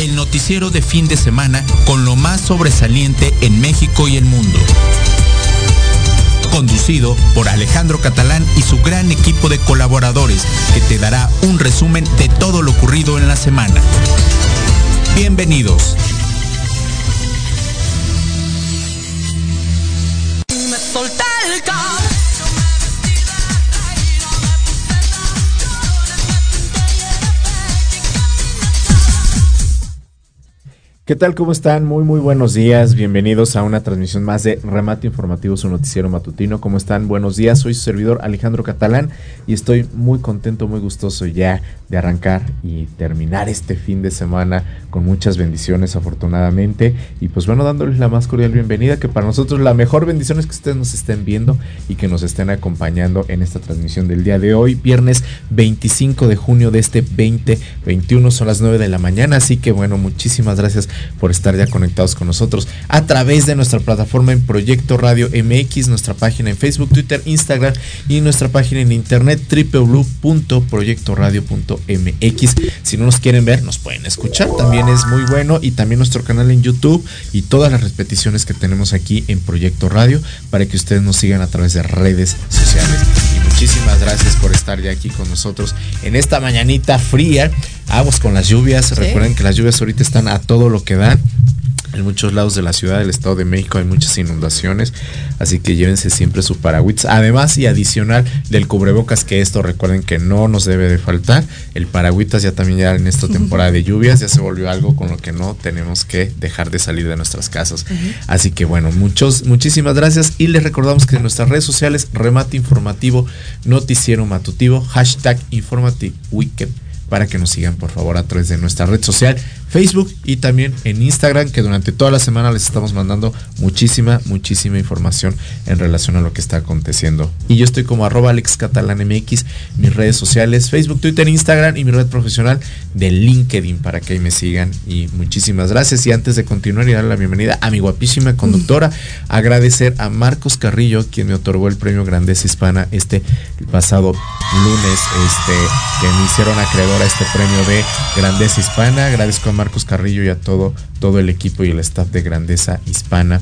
El noticiero de fin de semana con lo más sobresaliente en México y el mundo. Conducido por Alejandro Catalán y su gran equipo de colaboradores que te dará un resumen de todo lo ocurrido en la semana. Bienvenidos. ¿Qué tal? ¿Cómo están? Muy, muy buenos días. Bienvenidos a una transmisión más de Remate Informativo, su noticiero matutino. ¿Cómo están? Buenos días. Soy su servidor Alejandro Catalán y estoy muy contento, muy gustoso ya de arrancar y terminar este fin de semana con muchas bendiciones, afortunadamente. Y pues bueno, dándoles la más cordial bienvenida, que para nosotros la mejor bendición es que ustedes nos estén viendo y que nos estén acompañando en esta transmisión del día de hoy, viernes 25 de junio de este 2021, son las 9 de la mañana. Así que bueno, muchísimas gracias por estar ya conectados con nosotros a través de nuestra plataforma en Proyecto Radio MX, nuestra página en Facebook, Twitter, Instagram y nuestra página en internet www.proyectoradio.mx. Si no nos quieren ver, nos pueden escuchar, también es muy bueno y también nuestro canal en YouTube y todas las repeticiones que tenemos aquí en Proyecto Radio para que ustedes nos sigan a través de redes sociales. Y muchísimas gracias por estar ya aquí con nosotros en esta mañanita fría. Aguas con las lluvias. Recuerden que las lluvias ahorita están a todo lo que dan. En muchos lados de la ciudad del Estado de México hay muchas inundaciones, así que llévense siempre su paragüitas. Además y adicional del cubrebocas, que esto recuerden que no nos debe de faltar. El paragüitas ya también ya en esta temporada de lluvias ya se volvió algo con lo que no tenemos que dejar de salir de nuestras casas. Así que bueno, muchos, muchísimas gracias y les recordamos que en nuestras redes sociales, remate informativo, noticiero matutivo, hashtag informativo para que nos sigan por favor a través de nuestra red social Facebook y también en Instagram, que durante toda la semana les estamos mandando muchísima, muchísima información en relación a lo que está aconteciendo. Y yo estoy como arroba AlexCatalanMX, mis redes sociales, Facebook, Twitter, Instagram y mi red profesional de LinkedIn para que ahí me sigan. Y muchísimas gracias. Y antes de continuar y dar la bienvenida a mi guapísima conductora, agradecer a Marcos Carrillo, quien me otorgó el premio Grandeza Hispana este pasado lunes, este, que me hicieron acreedor este premio de Grandeza Hispana. Agradezco a Marcos Carrillo y a todo, todo el equipo y el staff de Grandeza Hispana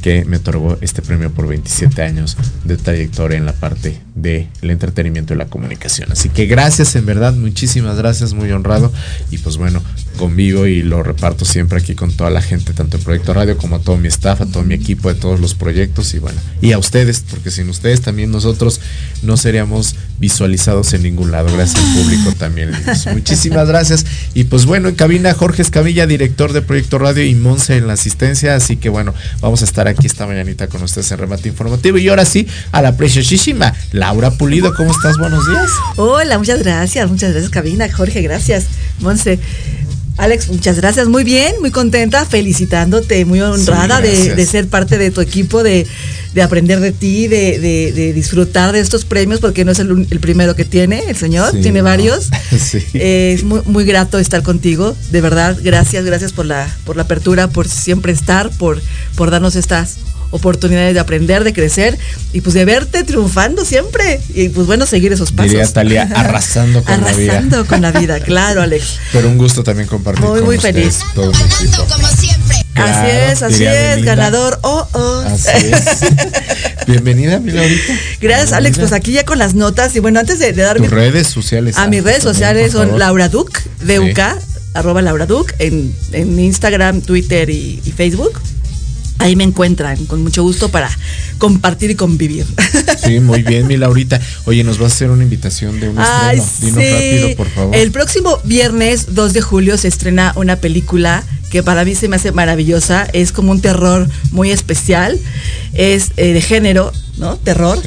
que me otorgó este premio por 27 años de trayectoria en la parte del entretenimiento y la comunicación. Así que gracias, en verdad, muchísimas gracias, muy honrado. Y pues bueno, convivo y lo reparto siempre aquí con toda la gente, tanto en Proyecto Radio como a todo mi staff, a todo mi equipo de todos los proyectos y bueno, y a ustedes, porque sin ustedes también nosotros no seríamos visualizados en ningún lado. Gracias al público también. Muchísimas gracias. Y pues bueno, en cabina Jorge Escamilla, director de Proyecto Radio y Monse en la asistencia. Así que bueno, vamos a estar aquí esta mañanita con ustedes en remate informativo. Y ahora sí, a la preciosísima Laura Pulido. ¿Cómo estás? Buenos días. Hola, muchas gracias. Muchas gracias, cabina. Jorge, gracias. Monse. Alex, muchas gracias. Muy bien, muy contenta, felicitándote, muy honrada de, ser parte de tu equipo, de, aprender de ti, de, disfrutar de estos premios, porque no es el, primero que tiene, el señor, tiene varios. es muy, muy, grato estar contigo, de verdad, gracias, gracias por la, por la apertura, por siempre estar, por, por darnos estas oportunidades de aprender, de crecer y pues de verte triunfando siempre. Y pues bueno, seguir esos pasos. Diría Talia, arrasando con la vida. Arrasando con la vida, claro, Alex. Pero un gusto también compartir muy, con muy feliz. todo mi equipo. Como siempre. así es, así es, ganador. Oh, oh. Así es. Bienvenida, mi Laurita. Gracias, Alex. Pues aquí ya con las notas. Y bueno, antes de, de dar Tus redes sociales. A mis redes sociales son Laura Duc, DUK, arroba Laura Duc, en, en Instagram, Twitter y, y Facebook ahí me encuentran con mucho gusto para compartir y convivir. Sí, muy bien, mi Laurita. Oye, nos vas a hacer una invitación de un estreno. Dinos rápido, por favor. El próximo viernes 2 de julio se estrena una película que para mí se me hace maravillosa. Es como un terror muy especial. Es eh, de género, ¿no? Terror.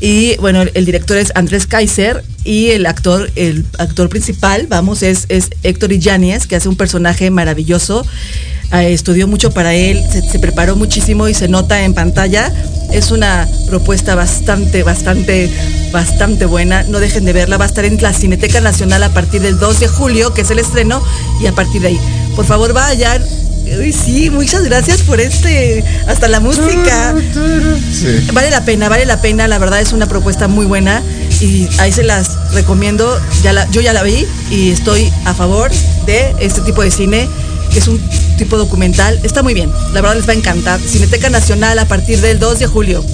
Y bueno, el, director es Andrés Kaiser y el actor, el actor principal, vamos, es, es Héctor Illanes, que hace un personaje maravilloso. Eh, estudió mucho para él, se, preparó muchísimo y se nota en pantalla. Es una propuesta bastante, bastante, bastante buena. No dejen de verla. Va a estar en la Cineteca Nacional a partir del 2 de julio, que es el estreno, y a partir de ahí. Por favor, vayan, Uy, sí, muchas gracias por este, hasta la música. Vale la pena, vale la pena, la verdad es una propuesta muy buena y ahí se las recomiendo. Ya la, yo ya la vi y estoy a favor de este tipo de cine, que es un tipo documental. Está muy bien, la verdad les va a encantar. Cineteca Nacional a partir del 2 de julio.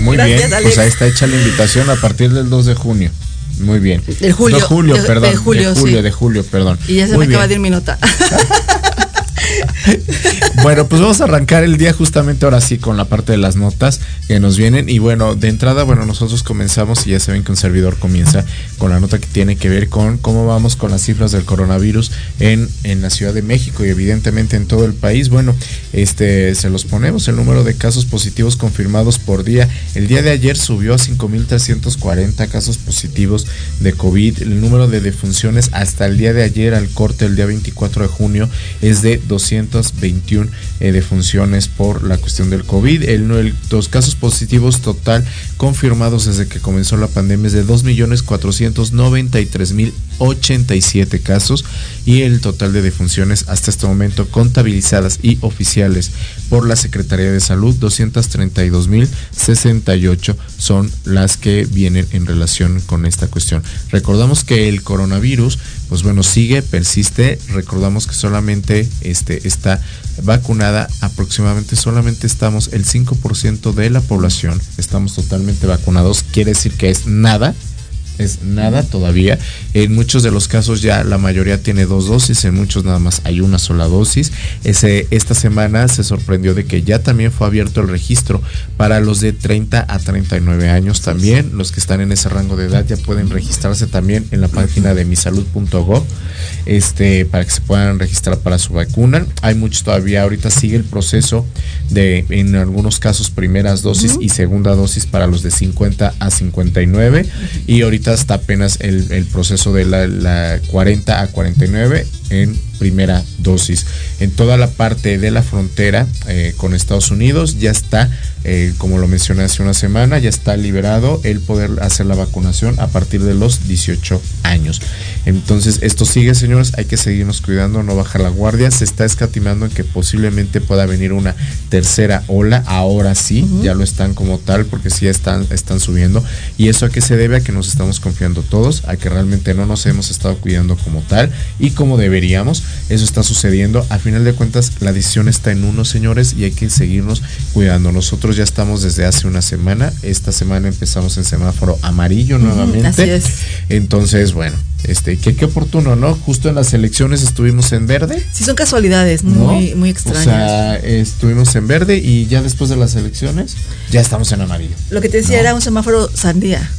Muy bien, pues ahí está hecha la invitación a partir del 2 de junio. Muy bien. De julio. De julio, perdón. De julio, de julio, perdón. Y ya se me acaba de ir mi nota. bueno, pues vamos a arrancar el día justamente ahora sí con la parte de las notas que nos vienen. Y bueno, de entrada, bueno, nosotros comenzamos y ya saben que un servidor comienza con la nota que tiene que ver con cómo vamos con las cifras del coronavirus en, en la Ciudad de México y evidentemente en todo el país. Bueno, este se los ponemos el número de casos positivos confirmados por día. El día de ayer subió a 5.340 casos positivos de COVID. El número de defunciones hasta el día de ayer, al corte, el día 24 de junio, es de 221 eh, defunciones por la cuestión del COVID. El, el, los casos positivos total confirmados desde que comenzó la pandemia es de 2.493.087 casos y el total de defunciones hasta este momento contabilizadas y oficiales por la Secretaría de Salud, 232.068 son las que vienen en relación con esta cuestión. Recordamos que el coronavirus, pues bueno, sigue, persiste. Recordamos que solamente este, está vacunada, aproximadamente solamente estamos el 5% de la población, estamos totalmente vacunados, quiere decir que es nada es nada todavía. En muchos de los casos ya la mayoría tiene dos dosis, en muchos nada más hay una sola dosis. Ese, esta semana se sorprendió de que ya también fue abierto el registro para los de 30 a 39 años también. Los que están en ese rango de edad ya pueden registrarse también en la página de misalud.gov este, para que se puedan registrar para su vacuna. Hay muchos todavía, ahorita sigue el proceso de, en algunos casos, primeras dosis y segunda dosis para los de 50 a 59. Y ahorita está apenas el, el proceso de la, la 40 a 49 en primera dosis. En toda la parte de la frontera eh, con Estados Unidos ya está, eh, como lo mencioné hace una semana, ya está liberado el poder hacer la vacunación a partir de los 18 años. Entonces, esto sigue, señores, hay que seguirnos cuidando, no bajar la guardia. Se está escatimando en que posiblemente pueda venir una tercera ola. Ahora sí, ya lo están como tal, porque sí están, están subiendo. ¿Y eso a qué se debe? A que nos estamos confiando todos, a que realmente no nos hemos estado cuidando como tal y como deberíamos. Eso está sucediendo. A final de cuentas, la decisión está en uno, señores, y hay que seguirnos cuidando. Nosotros ya estamos desde hace una semana. Esta semana empezamos en semáforo amarillo nuevamente. Así es. Entonces, bueno, este, que qué oportuno, ¿no? Justo en las elecciones estuvimos en verde. Sí, son casualidades muy, muy extrañas. O sea, estuvimos en verde y ya después de las elecciones ya estamos en amarillo. Lo que te decía era un semáforo sandía.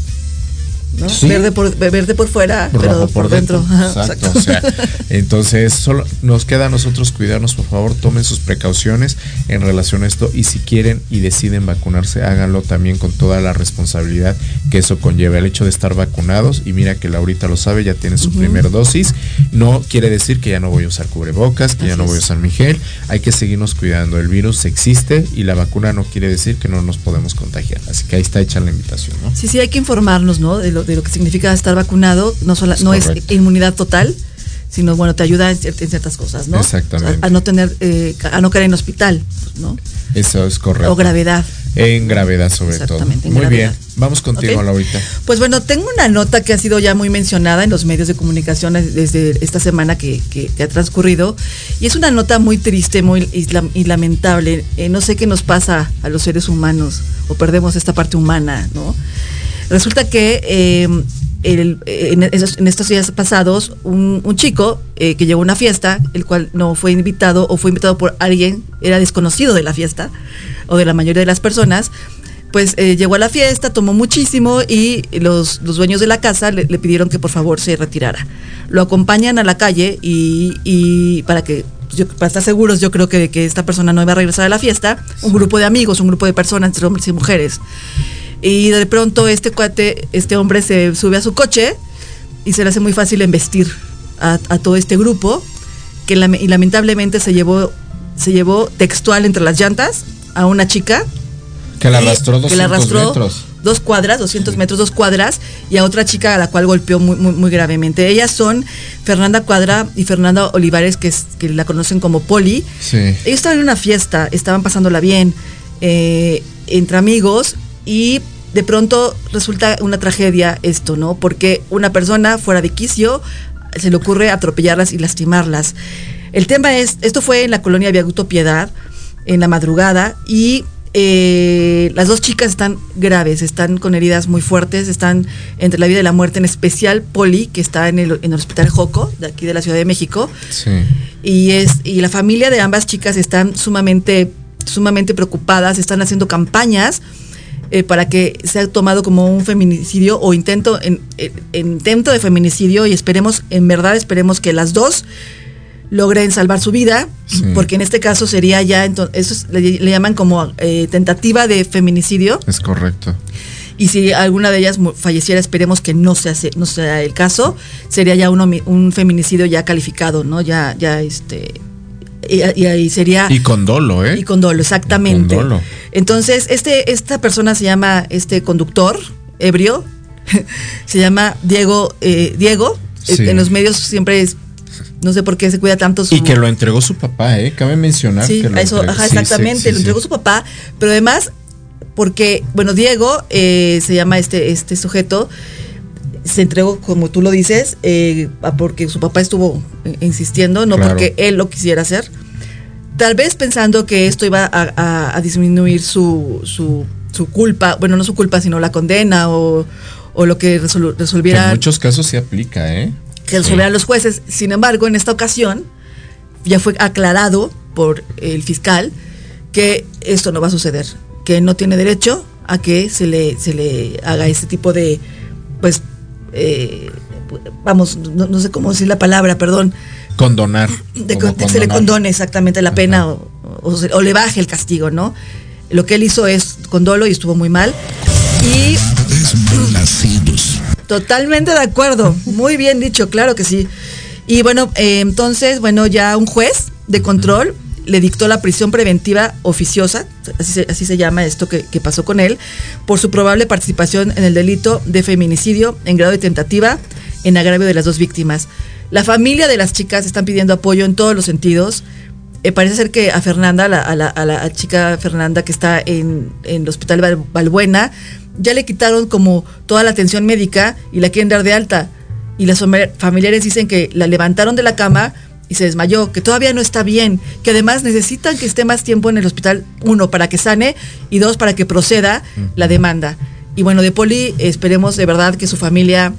Verde, por, verde por fuera, pero por, dentro. Exacto. O sea, entonces, solo nos queda a nosotros cuidarnos, por favor, tomen sus precauciones en relación a esto y si quieren y deciden vacunarse, háganlo también con toda la responsabilidad que eso conlleva. El hecho de estar vacunados, y mira que Laurita lo sabe, ya tiene su primera dosis, no quiere decir que ya no voy a usar cubrebocas, que ya no voy a usar mi gel, hay que seguirnos cuidando. El virus existe y la vacuna no quiere decir que no nos podemos contagiar. Así que ahí está hecha la invitación, ¿no? Sí, sí, hay que informarnos, ¿no? De lo de lo que significa estar vacunado, no, es inmunidad total, sino bueno, te ayuda en, ciertas cosas, ¿no? Exactamente. A, no tener, eh, a no caer en hospital, ¿no? Eso es correcto. O gravedad. En gravedad sobre todo. Muy bien, vamos contigo ahorita. Pues bueno, tengo una nota que ha sido ya muy mencionada en los medios de comunicación desde esta semana que, ha transcurrido y es una nota muy triste, muy y, lamentable. Eh, no sé qué nos pasa a los seres humanos o perdemos esta parte humana, ¿no? Resulta que em, en, estos días pasados, un, chico eh, que llegó a una fiesta, el cual no fue invitado o fue invitado por alguien, era desconocido de la fiesta o de la mayoría de las personas, pues eh, llegó a la fiesta, tomó muchísimo y los, dueños de la casa le, pidieron que por favor se retirara. Lo acompañan a la calle y, para que para estar seguros, yo creo que, que esta persona no iba a regresar a la fiesta, un grupo de amigos, un grupo de personas, entre hombres y mujeres. Y de pronto este cuate, este hombre se sube a su coche y se le hace muy fácil embestir a, todo este grupo, que y lamentablemente se llevó se llevó textual entre las llantas a una chica. Que la arrastró 200 que la arrastró metros. Dos cuadras, 200 metros, dos cuadras, y a otra chica a la cual golpeó muy, muy, muy gravemente. Ellas son Fernanda Cuadra y Fernanda Olivares, que, es, que la conocen como Poli. Sí. Ellos estaban en una fiesta, estaban pasándola bien, eh, entre amigos, y de pronto resulta una tragedia esto, ¿no? Porque una persona fuera de quicio se le ocurre atropellarlas y lastimarlas. El tema es, esto fue en la colonia Viaguto Piedad, en la madrugada, y eh, las dos chicas están graves, están con heridas muy fuertes, están entre la vida y la muerte, en especial Poli, que está en el, en el hospital Joco, de aquí de la Ciudad de México. Sí. Y, es, y la familia de ambas chicas están sumamente, sumamente preocupadas, están haciendo campañas eh, para que sea tomado como un feminicidio o intento, en, en- intento de feminicidio y esperemos, en verdad esperemos que las dos logren salvar su vida, Sí. porque en este caso sería ya, ento- eso es- le, le llaman como eh, tentativa de feminicidio, Es correcto. y si alguna de ellas falleciera, esperemos que no sea, no sea el caso, sería ya un, un feminicidio ya calificado, ¿no? Ya, ya este, y, y ahí sería... Y con dolo, ¿eh? Y con dolo, exactamente. Y con dolo. Entonces, este, esta persona se llama, este conductor ebrio, se llama Diego, eh, Diego. Sí. Eh, En los medios siempre es, no sé por qué se cuida tanto su... Y que lo entregó su papá, ¿eh? Cabe mencionar Sí, que lo eso, entregó. ajá, Sí, sí, exactamente, sí, lo entregó su papá, pero además, porque, bueno, Diego eh, se llama este, este sujeto, se entregó, como tú lo dices, eh, porque su papá estuvo eh, insistiendo, no Claro. porque él lo quisiera hacer. Tal vez pensando que esto iba a, a- a disminuir su, su, su culpa, bueno, no su culpa, sino la condena o, o lo que resol- Que resolviera en muchos casos se aplica, ¿eh? que resolvieran los jueces. Sin embargo, en esta ocasión ya fue aclarado por el fiscal que esto no va a suceder, que no tiene derecho a que se le, se le haga este tipo de, pues, eh, vamos, no, no sé cómo decir la palabra, perdón, Condonar. de se le condone exactamente la pena o, o se- o le baje el castigo, ¿no? Lo que él hizo es con dolo y estuvo muy mal. Y. Totalmente de acuerdo. Muy bien dicho, claro que sí. Y bueno, eh, entonces, bueno, ya un juez de control le dictó la prisión preventiva oficiosa, así se, llama esto que, que pasó con él, por su probable participación en el delito de feminicidio en grado de tentativa en agravio de las dos víctimas. La familia de las chicas están pidiendo apoyo en todos los sentidos. Eh, parece ser que a Fernanda, la, a la- la chica Fernanda que está en, en el hospital Val- Valbuena, ya le quitaron como toda la atención médica y la quieren dar de alta. Y las fami- familiares dicen que la levantaron de la cama y se desmayó, que todavía no está bien, que además necesitan que esté más tiempo en el hospital, uno, para que sane y dos, para que proceda la demanda. Y bueno, de Poli esperemos de verdad que su familia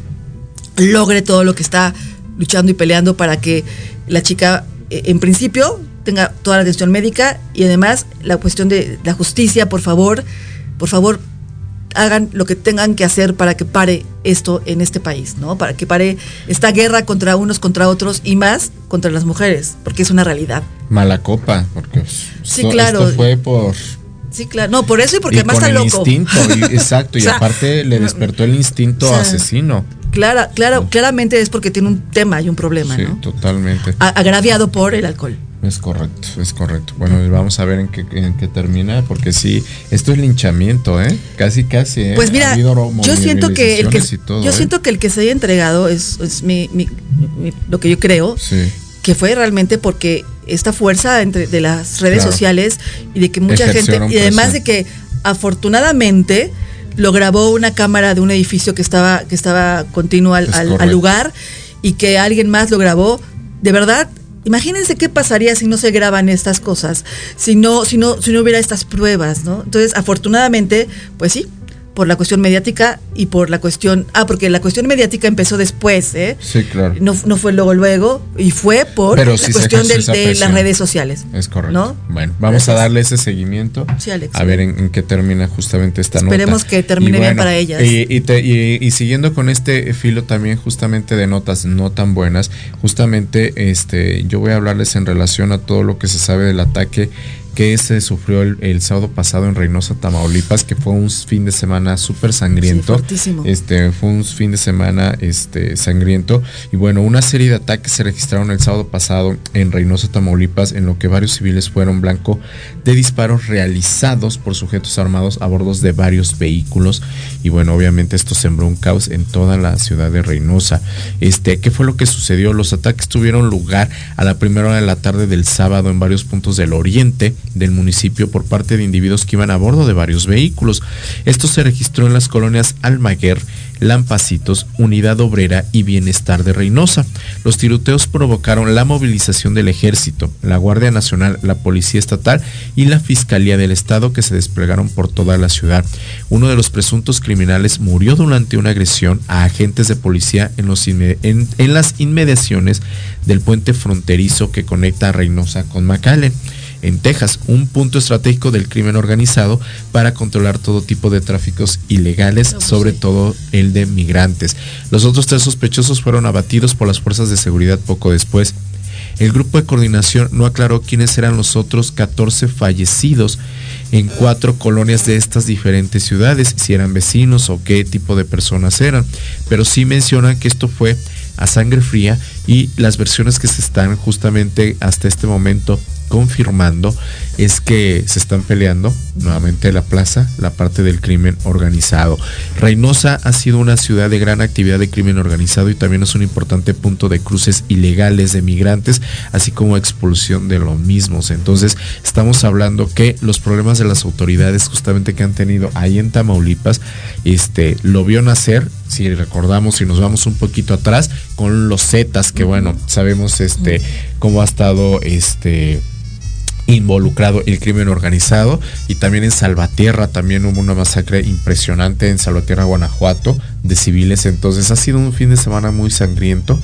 logre todo lo que está luchando y peleando para que la chica, eh, en principio, tenga toda la atención médica y además la cuestión de la justicia, por favor, por favor, hagan lo que tengan que hacer para que pare esto en este país, ¿no? Para que pare esta guerra contra unos contra otros y más contra las mujeres, porque es una realidad. Mala copa, porque pues, Sí, esto- claro. esto fue por Sí, claro. No, por eso y porque y además con está el loco. instinto, y- exacto, y O sea, aparte le despertó el instinto o sea, asesino. Clara, claro, claramente es porque tiene un tema y un problema, Sí, ¿no? totalmente. A- agraviado por el alcohol. Es correcto, es correcto. Bueno, vamos a ver en qué, en qué termina, porque sí, esto es linchamiento, ¿eh? Casi, casi, ¿eh? Pues mira, Ha habido yo siento que el que todo, yo ¿eh? siento que el que se haya entregado es, es mi, mi- mi- lo que yo creo Sí, que fue realmente porque esta fuerza entre de las redes Claro. sociales y de que mucha gente y además de que afortunadamente lo grabó una cámara de un edificio que estaba que estaba continuo al, Es al- al correcto. lugar y que alguien más lo grabó de verdad imagínense qué pasaría si no se graban estas cosas si no si no si no hubiera estas pruebas no entonces afortunadamente pues sí por la cuestión mediática y por la cuestión ah porque la cuestión mediática empezó después eh sí, claro. no, no fue luego luego y fue por Pero la sí cuestión de, las redes sociales. Es correcto. ¿No? Bueno, vamos a darle ese seguimiento. Sí, Alex. A ver en, en qué termina justamente esta Esperemos nota. que termine bien para ellas. Y, y te- y- y siguiendo con este filo también justamente de notas no tan buenas, justamente este yo voy a hablarles en relación a todo lo que se sabe del ataque que se sufrió el, sábado pasado en Reynosa, Tamaulipas, que fue un fin de semana súper sangriento. este, fue un fin de semana este, sangriento. Y bueno, una serie de ataques se registraron el sábado pasado en Reynosa, Tamaulipas, en lo que varios civiles fueron blanco de disparos realizados por sujetos armados a bordo de varios vehículos. Y bueno, obviamente esto sembró un caos en toda la ciudad de Reynosa. Este, ¿qué fue lo que sucedió? Los ataques tuvieron lugar a la primera hora de la tarde del sábado en varios puntos del oriente del municipio por parte de individuos que iban a bordo de varios vehículos. Esto se registró en las colonias Almaguer, Lampacitos, Unidad Obrera y Bienestar de Reynosa. Los tiroteos provocaron la movilización del ejército, la Guardia Nacional, la Policía Estatal y la Fiscalía del Estado que se desplegaron por toda la ciudad. Uno de los presuntos criminales murió durante una agresión a agentes de policía en, las inmediaciones del puente fronterizo que conecta a Reynosa con McAllen en Texas, un punto estratégico del crimen organizado para controlar todo tipo de tráficos ilegales, pues sobre todo el de migrantes. Los otros tres sospechosos fueron abatidos por las fuerzas de seguridad poco después. El grupo de coordinación no aclaró quiénes eran los otros 14 fallecidos en cuatro colonias de estas diferentes ciudades, si eran vecinos o qué tipo de personas eran, pero sí mencionan que esto fue a sangre fría y las versiones que se están justamente hasta este momento confirmando es que se están peleando nuevamente la plaza, la parte del crimen organizado. Reynosa ha sido una ciudad de gran actividad de crimen organizado y también es un importante punto de cruces ilegales de migrantes, así como expulsión de los mismos. Entonces, estamos hablando que los problemas de las autoridades justamente que han tenido ahí en Tamaulipas, este, lo vio nacer, si recordamos, si nos vamos un poquito atrás, con los Zetas, que bueno, sabemos este, cómo ha estado este involucrado el crimen organizado. Y también en Salvatierra también hubo una masacre impresionante en Salvatierra, Guanajuato de civiles, entonces ha sido un fin de semana muy sangriento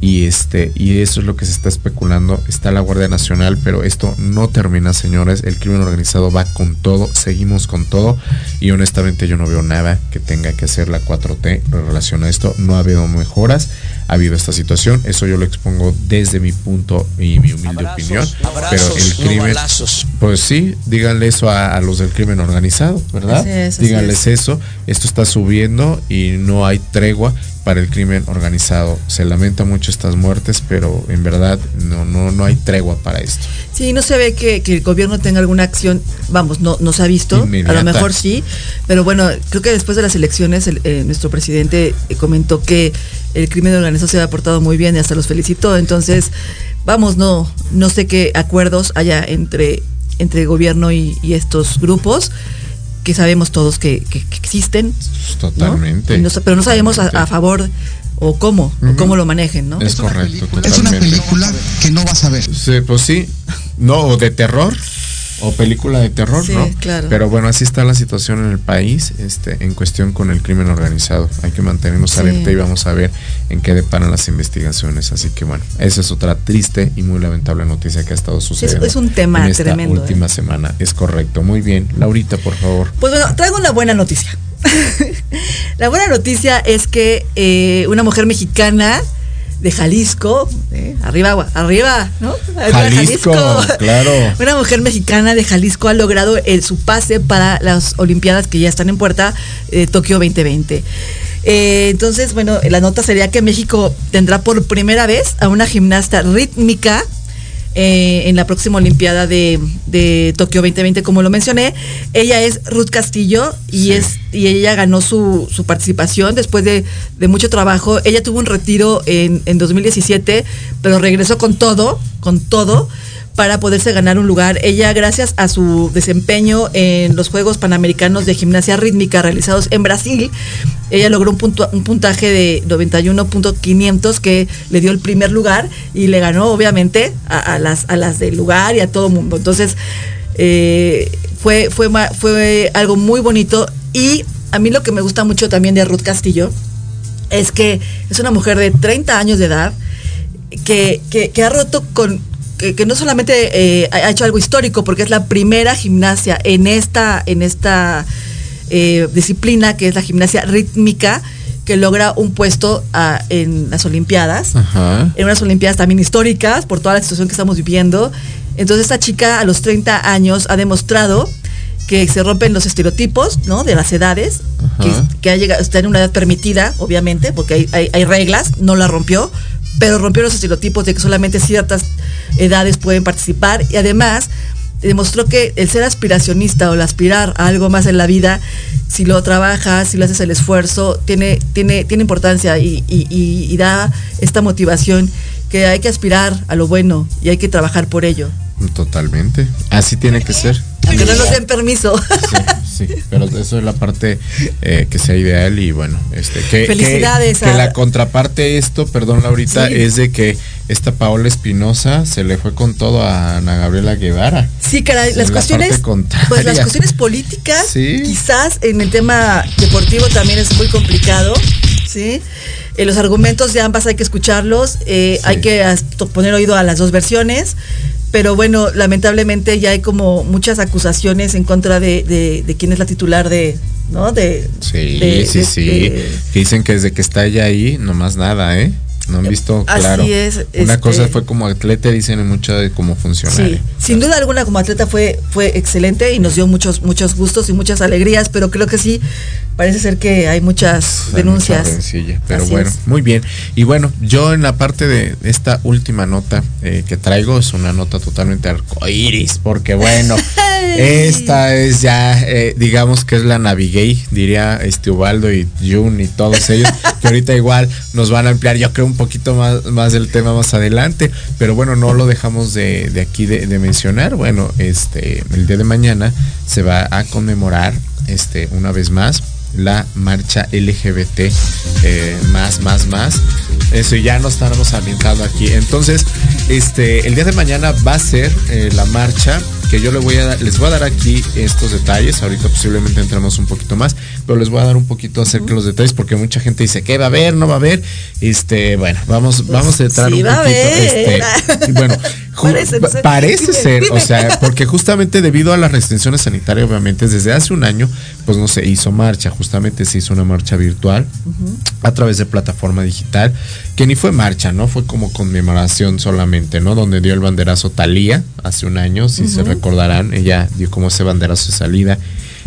y este y eso es lo que se está especulando, está la Guardia Nacional, pero esto no termina, señores, el crimen organizado va con todo, seguimos con todo. Y honestamente yo no veo nada que tenga que hacer la 4T en relación a esto, no ha habido mejoras ha habido esta situación. Eso yo lo expongo desde mi punto y mi humilde opinión. pero el crimen, pues sí, díganle eso a, los del crimen organizado, ¿verdad? Díganles eso. Esto está subiendo y no hay tregua para el crimen organizado. Se lamenta mucho estas muertes, pero en verdad no, no, no hay tregua para esto. Sí, no se ve que, el gobierno tenga alguna acción, vamos, no, no se ha visto, a lo mejor sí, pero bueno, creo que después de las elecciones eh, nuestro presidente comentó que el crimen organizado se ha portado muy bien y hasta los felicitó, entonces, vamos, no, no sé qué acuerdos haya entre, entre el gobierno y, estos grupos que sabemos todos que, existen. Totalmente. pero no sabemos a, favor o cómo, o cómo lo manejen, ¿no? Es, correcto. Es una película que no vas a ver. Sí, pues sí. No, de terror o película de terror, ¿no? Claro. Pero bueno, así está la situación en el país, este, en cuestión con el crimen organizado. Hay que mantenernos alerta y vamos a ver en qué deparan las investigaciones. Así que bueno, esa es otra triste y muy lamentable noticia que ha estado sucediendo. es un tema en esta tremendo. Última ¿eh? semana, es correcto. Muy bien, Laurita, por favor. Pues bueno, traigo una buena noticia. la buena noticia es que eh, una mujer mexicana de Jalisco, ¿eh? arriba, arriba, ¿no? Jalisco, claro. Una mujer mexicana de Jalisco ha logrado el, su pase para las Olimpiadas que ya están en puerta, eh, Tokio 2020. Eh, entonces, bueno, la nota sería que México tendrá por primera vez a una gimnasta rítmica eh, en la próxima Olimpiada de, de, Tokio 2020, como lo mencioné. Ella es Ruth Castillo y, es, y ella ganó su, su participación después de, de, mucho trabajo. Ella tuvo un retiro en, en 2017, pero regresó con todo, con todo para poderse ganar un lugar. Ella, gracias a su desempeño en los Juegos Panamericanos de Gimnasia Rítmica realizados en Brasil, ella logró un, un puntaje de 91.500 que le dio el primer lugar y le ganó obviamente a, las, a las del lugar y a todo mundo. Entonces, eh, fue, fue, fue algo muy bonito y a mí lo que me gusta mucho también de Ruth Castillo es que es una mujer de 30 años de edad que, que ha roto con que, no solamente eh, ha hecho algo histórico, porque es la primera gimnasia en esta, en esta eh, disciplina, que es la gimnasia rítmica, que logra un puesto ah, en las Olimpiadas, en unas Olimpiadas también históricas, por toda la situación que estamos viviendo. Entonces esta chica a los 30 años ha demostrado que se rompen los estereotipos, ¿no? De las edades, que, ha llegado, está en una edad permitida, obviamente, porque hay, reglas, no la rompió, pero rompió los estereotipos de que solamente ciertas edades pueden participar y además demostró que el ser aspiracionista o el aspirar a algo más en la vida, si lo trabajas, si lo haces el esfuerzo, tiene, tiene, tiene importancia y, y da esta motivación que hay que aspirar a lo bueno y hay que trabajar por ello. Totalmente. Así tiene que ser. Aunque no nos den permiso. Sí, sí, pero eso es la parte eh, que sea ideal y bueno, este que, Felicidades que, la contraparte de esto, perdón Laurita, es de que esta Paola Espinosa se le fue con todo a Ana Gabriela Guevara. Sí, caray, las cuestiones pues las cuestiones políticas, quizás en el tema deportivo también es muy complicado, ¿sí? Eh, los argumentos de ambas hay que escucharlos, eh, hay que poner oído a las dos versiones pero bueno, lamentablemente ya hay como muchas acusaciones en contra de, de, quién es la titular de, ¿no? De, sí, sí, sí. dicen que desde que está ella ahí, nomás nada, ¿eh? No han visto, claro. Una cosa este fue como atleta, dicen mucho de cómo funciona. Sí, sin duda alguna como atleta fue, fue excelente y nos dio muchos, muchos gustos y muchas alegrías, pero creo que sí, parece ser que hay muchas denuncias. pero bueno, muy bien. Y bueno, yo en la parte de esta última nota eh, que traigo es una nota totalmente arcoiris, porque bueno, esta es ya, eh, digamos que es la Navigate, diría este Ubaldo y Jun y todos ellos, que ahorita igual nos van a ampliar, yo creo, un poquito más, más del tema más adelante, pero bueno, no lo dejamos de, aquí de, mencionar. Bueno, este, el día de mañana se va a conmemorar este, una vez más la marcha LGBT eh, más, más, más. Eso ya no estamos ambientando aquí. Entonces, este, el día de mañana va a ser eh, la marcha que yo les voy a les voy a dar aquí estos detalles. Ahorita posiblemente entremos un poquito más, pero les voy a dar un poquito acerca de los detalles porque mucha gente dice que va a haber, no va a haber. Este, bueno, vamos, pues vamos a entrar un poquito. Este, bueno, parece, ser, o sea, porque justamente debido a las restricciones sanitarias, obviamente, desde hace un año, pues no se hizo marcha, justamente se hizo una marcha virtual a través de plataforma digital, que ni fue marcha, ¿no? Fue como conmemoración solamente, ¿no? Donde dio el banderazo Talía hace un año, si se recordarán, ella dio como ese banderazo de salida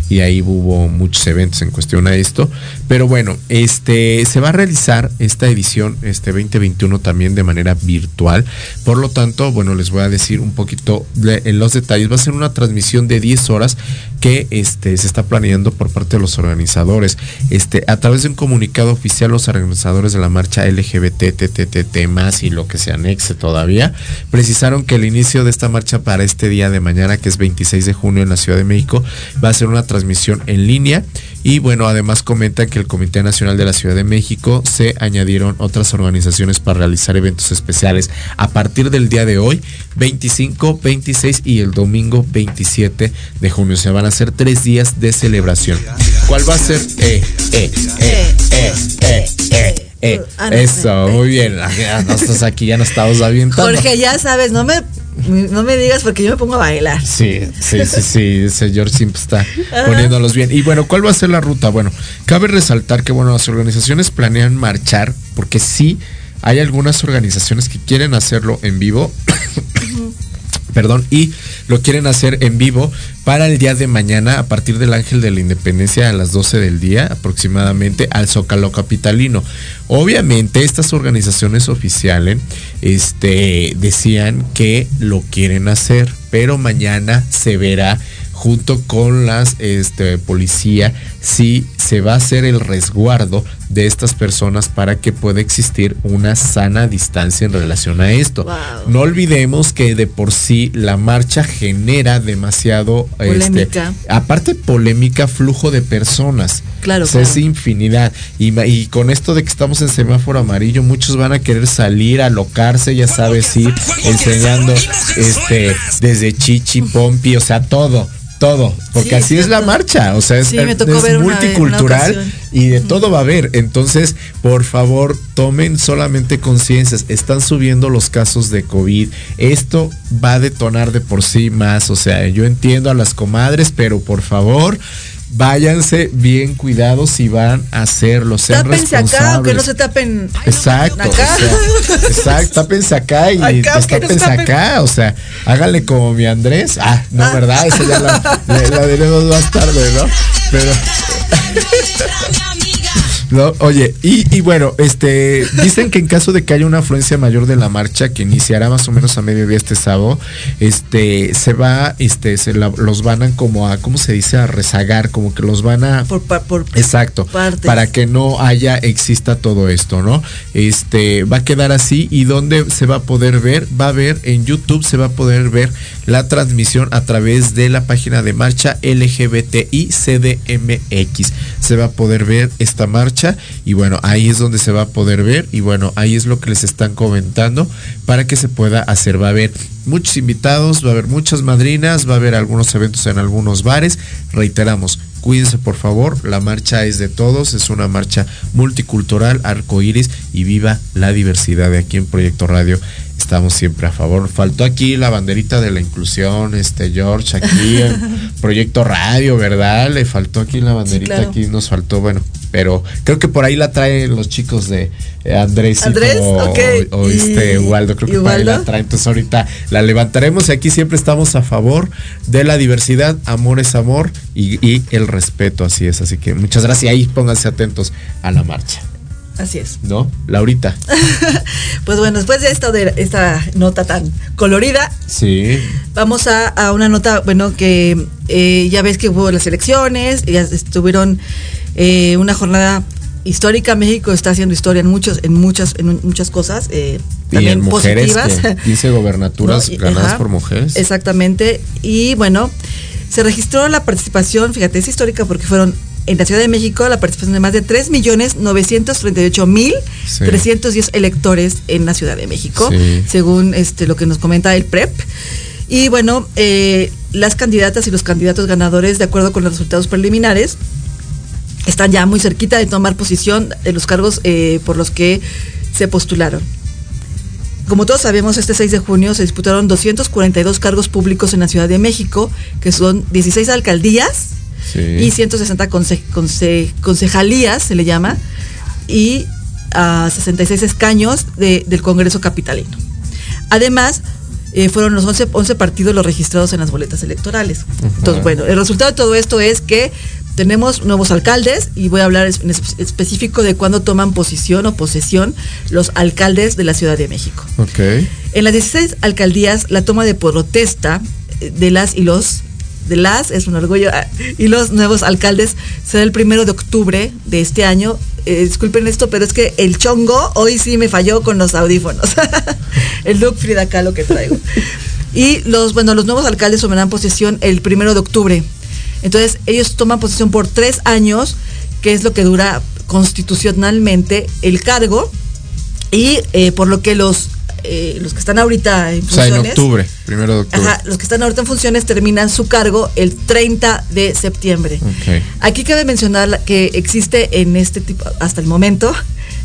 y ahí hubo muchos eventos en cuestión a esto. Pero bueno, este se va a realizar esta edición este 2021 también de manera virtual. Por lo tanto, bueno, les voy a decir un poquito en los detalles. Va a ser una transmisión de 10 horas que este, se está planeando por parte de los organizadores. Este, a través de un comunicado oficial, los organizadores de la marcha LGBT, TTT más y lo que se anexe todavía, precisaron que el inicio de esta marcha para este día de mañana, que es 26 de junio en la Ciudad de México, va a ser una transmisión en línea y bueno, además comenta que el Comité Nacional de la Ciudad de México se añadieron otras organizaciones para realizar eventos especiales a partir del día de hoy, 25, 26 y el domingo 27 de junio. Se van hacer tres días de celebración. ¿Cuál va a ser? Eh, eh, eh, eh, eh, eh. Eh, ah, eso, muy bien. Ya no estás aquí, ya no estamos avientando. Jorge, ya sabes, no me no me digas porque yo me pongo a bailar. Sí, sí, sí, sí, el señor siempre está poniéndolos bien. Y bueno, ¿cuál va a ser la ruta? Bueno, cabe resaltar que bueno, las organizaciones planean marchar porque sí hay algunas organizaciones que quieren hacerlo en vivo. Perdón, y lo quieren hacer en vivo para el día de mañana a partir del Ángel de la Independencia a las 12 del día aproximadamente al Zócalo Capitalino. Obviamente estas organizaciones oficiales este, decían que lo quieren hacer, pero mañana se verá junto con las este, policía si se va a hacer el resguardo de estas personas para que pueda existir una sana distancia en relación a esto. No olvidemos que de por sí la marcha genera demasiado este, polémica. aparte polémica flujo de personas. Claro, Es infinidad. Y, y, con esto de que estamos en semáforo amarillo, muchos van a querer salir, alocarse, ya sabes, ir enseñando este desde chichi, pompi, o sea, todo todo, porque así es la marcha, o sea, es, multicultural y de todo va a haber. Entonces, por favor, tomen solamente conciencias, están subiendo los casos de COVID, esto va a detonar de por sí más, o sea, yo entiendo a las comadres, pero por favor, váyanse bien cuidados si van a hacerlo. Sean tápense acá, aunque no se tapen. Exacto. Acá. exacto, tápense acá y acá, tápense acá. O sea, háganle como mi Andrés. Ah, no, ah. ¿verdad? Esa ya la, la, la diremos más tarde, ¿no? Pero. No, oye, y, bueno, este, dicen que en caso de que haya una afluencia mayor de la marcha, que iniciará más o menos a mediodía este sábado, este, se va, este, se los van a como a, ¿cómo se dice? A rezagar, como que los van a... Por, por exacto, para que no haya, exista todo esto, ¿no? Este, va a quedar así y donde se va a poder ver, va a ver en YouTube, se va a poder ver la transmisión a través de la página de marcha LGBTI CDMX. Se va a poder ver esta marcha y bueno, ahí es donde se va a poder ver y bueno, ahí es lo que les están comentando para que se pueda hacer. Va a haber muchos invitados, va a haber muchas madrinas, va a haber algunos eventos en algunos bares. Reiteramos, cuídense por favor, la marcha es de todos, es una marcha multicultural, arcoíris y viva la diversidad de aquí en Proyecto Radio estamos siempre a favor. Faltó aquí la banderita de la inclusión, este George, aquí en Proyecto Radio, ¿verdad? Le faltó aquí la banderita, aquí nos faltó, bueno, pero creo que por ahí la traen los chicos de eh, Andrés, Andrés o, este Waldo, creo que por ahí la traen. Entonces ahorita la levantaremos y aquí siempre estamos a favor de la diversidad, amor es amor y, y el respeto, así es. Así que muchas gracias y ahí pónganse atentos a la marcha. Así es. ¿No? Laurita. pues bueno, después de esta, de esta nota tan colorida, sí. vamos a, una nota, bueno, que eh, ya ves que hubo las elecciones, ya estuvieron eh, una jornada histórica. México está haciendo historia en muchos, en muchas, en muchas cosas. Eh, también positivas. dice gobernaturas ganadas por mujeres. Exactamente. Y bueno, se registró la participación, fíjate, es histórica porque fueron en la Ciudad de México la participación de más de 3.938.310 electores en la Ciudad de México, según este, lo que nos comenta el PREP. Y bueno, eh, las candidatas y los candidatos ganadores, de acuerdo con los resultados preliminares, están ya muy cerquita de tomar posición en los cargos eh, por los que se postularon. Como todos sabemos, este 6 de junio se disputaron 242 cargos públicos en la Ciudad de México, que son 16 alcaldías, y 160 concejalías, se le llama, y a 66 escaños del Congreso Capitalino. Además, eh, fueron los 11, 11, partidos los registrados en las boletas electorales. Entonces, bueno, el resultado de todo esto es que tenemos nuevos alcaldes y voy a hablar en específico de cuándo toman posición o posesión los alcaldes de la Ciudad de México. Okay. En las 16 alcaldías, la toma de protesta eh, de las y los de las, es un orgullo, ah, y los nuevos alcaldes será el primero de octubre de este año. Eh, disculpen esto, pero es que el chongo hoy sí me falló con los audífonos. el look Frida Kahlo que traigo. Y los, bueno, los nuevos alcaldes tomarán posesión el primero de octubre. Entonces, ellos toman posesión por tres años, que es lo que dura constitucionalmente el cargo, y eh, por lo que los eh, los que están ahorita en funciones. O sea, en octubre, primero de octubre. Ajá, los que están ahorita en funciones terminan su cargo el 30 de septiembre. Aquí cabe mencionar que existe en este tipo, hasta el momento,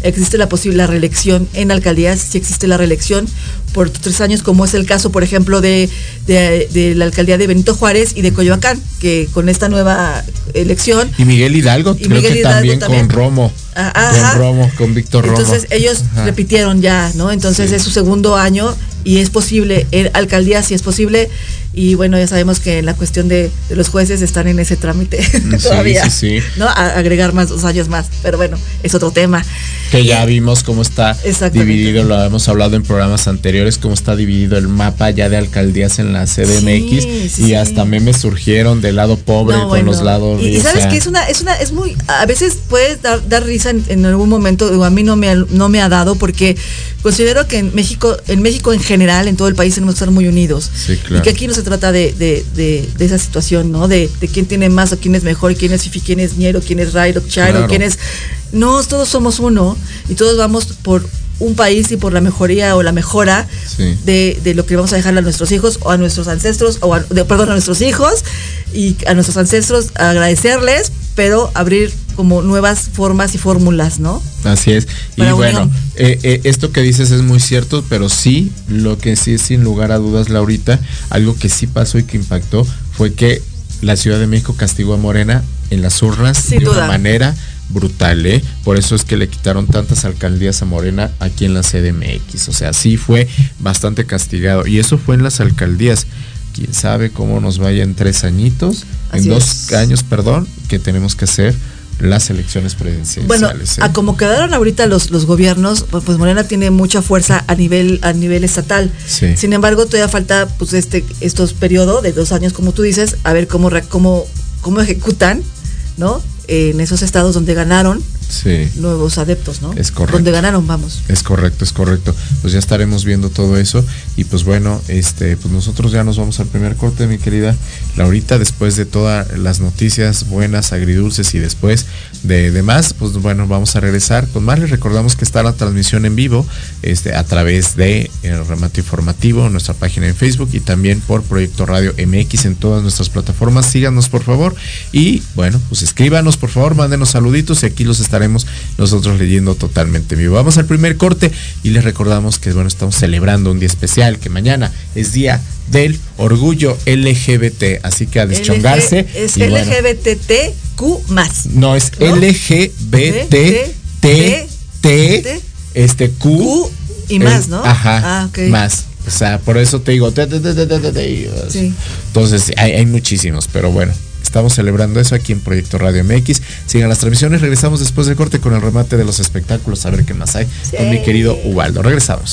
existe la posible reelección en alcaldías, si existe la reelección por tres años, como es el caso, por ejemplo, de, de, la alcaldía de Benito Juárez y de Coyoacán, que con esta nueva elección. Y Miguel Hidalgo, creo que también, con Romo. Ah, con Romo, con Víctor Romo. Entonces ellos repitieron ya, ¿no? Entonces es su segundo año y es posible, en alcaldía si es posible, y bueno, ya sabemos que en la cuestión de, los jueces están en ese trámite todavía, sí, sí, ¿no? agregar más dos años más, pero bueno, es otro tema. Que ya vimos cómo está dividido, lo hemos hablado en programas anteriores, cómo está dividido el mapa ya de alcaldías en la CDMX y hasta memes surgieron del lado pobre con los lados y, y sabes que es una, es una, es muy, a veces puede dar, risa en, algún momento, digo, a mí no me, no me ha dado porque considero que en México, en México en general, en todo el país tenemos que estar muy unidos. Y que aquí no se trata de, de, de, esa situación, ¿no? De, quién tiene más o quién es mejor, quién es Fifi, quién es Niero, quién es Rairo, Chairo, quién es... No, todos somos uno y todos vamos por un país y por la mejoría o la mejora de, de, lo que vamos a dejarle a nuestros hijos o a nuestros ancestros, o perdón, a nuestros hijos y a nuestros ancestros agradecerles, pero abrir como nuevas formas y fórmulas, ¿no? Así es. y bueno, eh, eh, esto que dices es muy cierto, pero sí, lo que sí es sin lugar a dudas, Laurita, algo que sí pasó y que impactó fue que la Ciudad de México castigó a Morena en las urnas Sin de duda. una manera brutal, ¿eh? Por eso es que le quitaron tantas alcaldías a Morena aquí en la CDMX. O sea, sí fue bastante castigado. Y eso fue en las alcaldías. Quién sabe cómo nos vaya en tres añitos, Así en dos es. años, perdón, que tenemos que hacer las elecciones presidenciales. Bueno, ¿eh? a como quedaron ahorita los, los gobiernos, pues pues Morena tiene mucha fuerza a nivel a nivel estatal. Sí. Sin embargo, todavía falta pues este estos periodos de dos años, como tú dices, a ver cómo cómo cómo ejecutan, ¿no? En esos estados donde ganaron Sí. nuevos adeptos, ¿no? Es correcto. Donde ganaron, vamos. Es correcto, es correcto. Pues ya estaremos viendo todo eso. Y pues bueno, este, pues nosotros ya nos vamos al primer corte, mi querida Laurita, después de todas las noticias buenas, agridulces y después de demás, pues bueno, vamos a regresar con más. Les recordamos que está la transmisión en vivo, este, a través de el remate informativo, nuestra página en Facebook y también por Proyecto Radio MX en todas nuestras plataformas. Síganos por favor. Y bueno, pues escríbanos por favor, mándenos saluditos y aquí los estaremos nosotros leyendo totalmente en vivo. Vamos al primer corte y les recordamos que bueno, estamos celebrando un día especial, que mañana es día del orgullo LGBT, así que a deschongarse. LG es bueno, LGBTQ más. no, es ¿no? LGBT, este Q. Q y más, el- ¿no? Ajá, Ah, ok. más. O sea, por eso te digo, te, te, te, Sí. entonces hay, hay muchísimos, pero bueno, estamos celebrando eso aquí en Proyecto Radio MX. Sigan las transmisiones, regresamos después del corte con el remate de los espectáculos, a ver qué más hay con mi querido Ubaldo. Regresamos.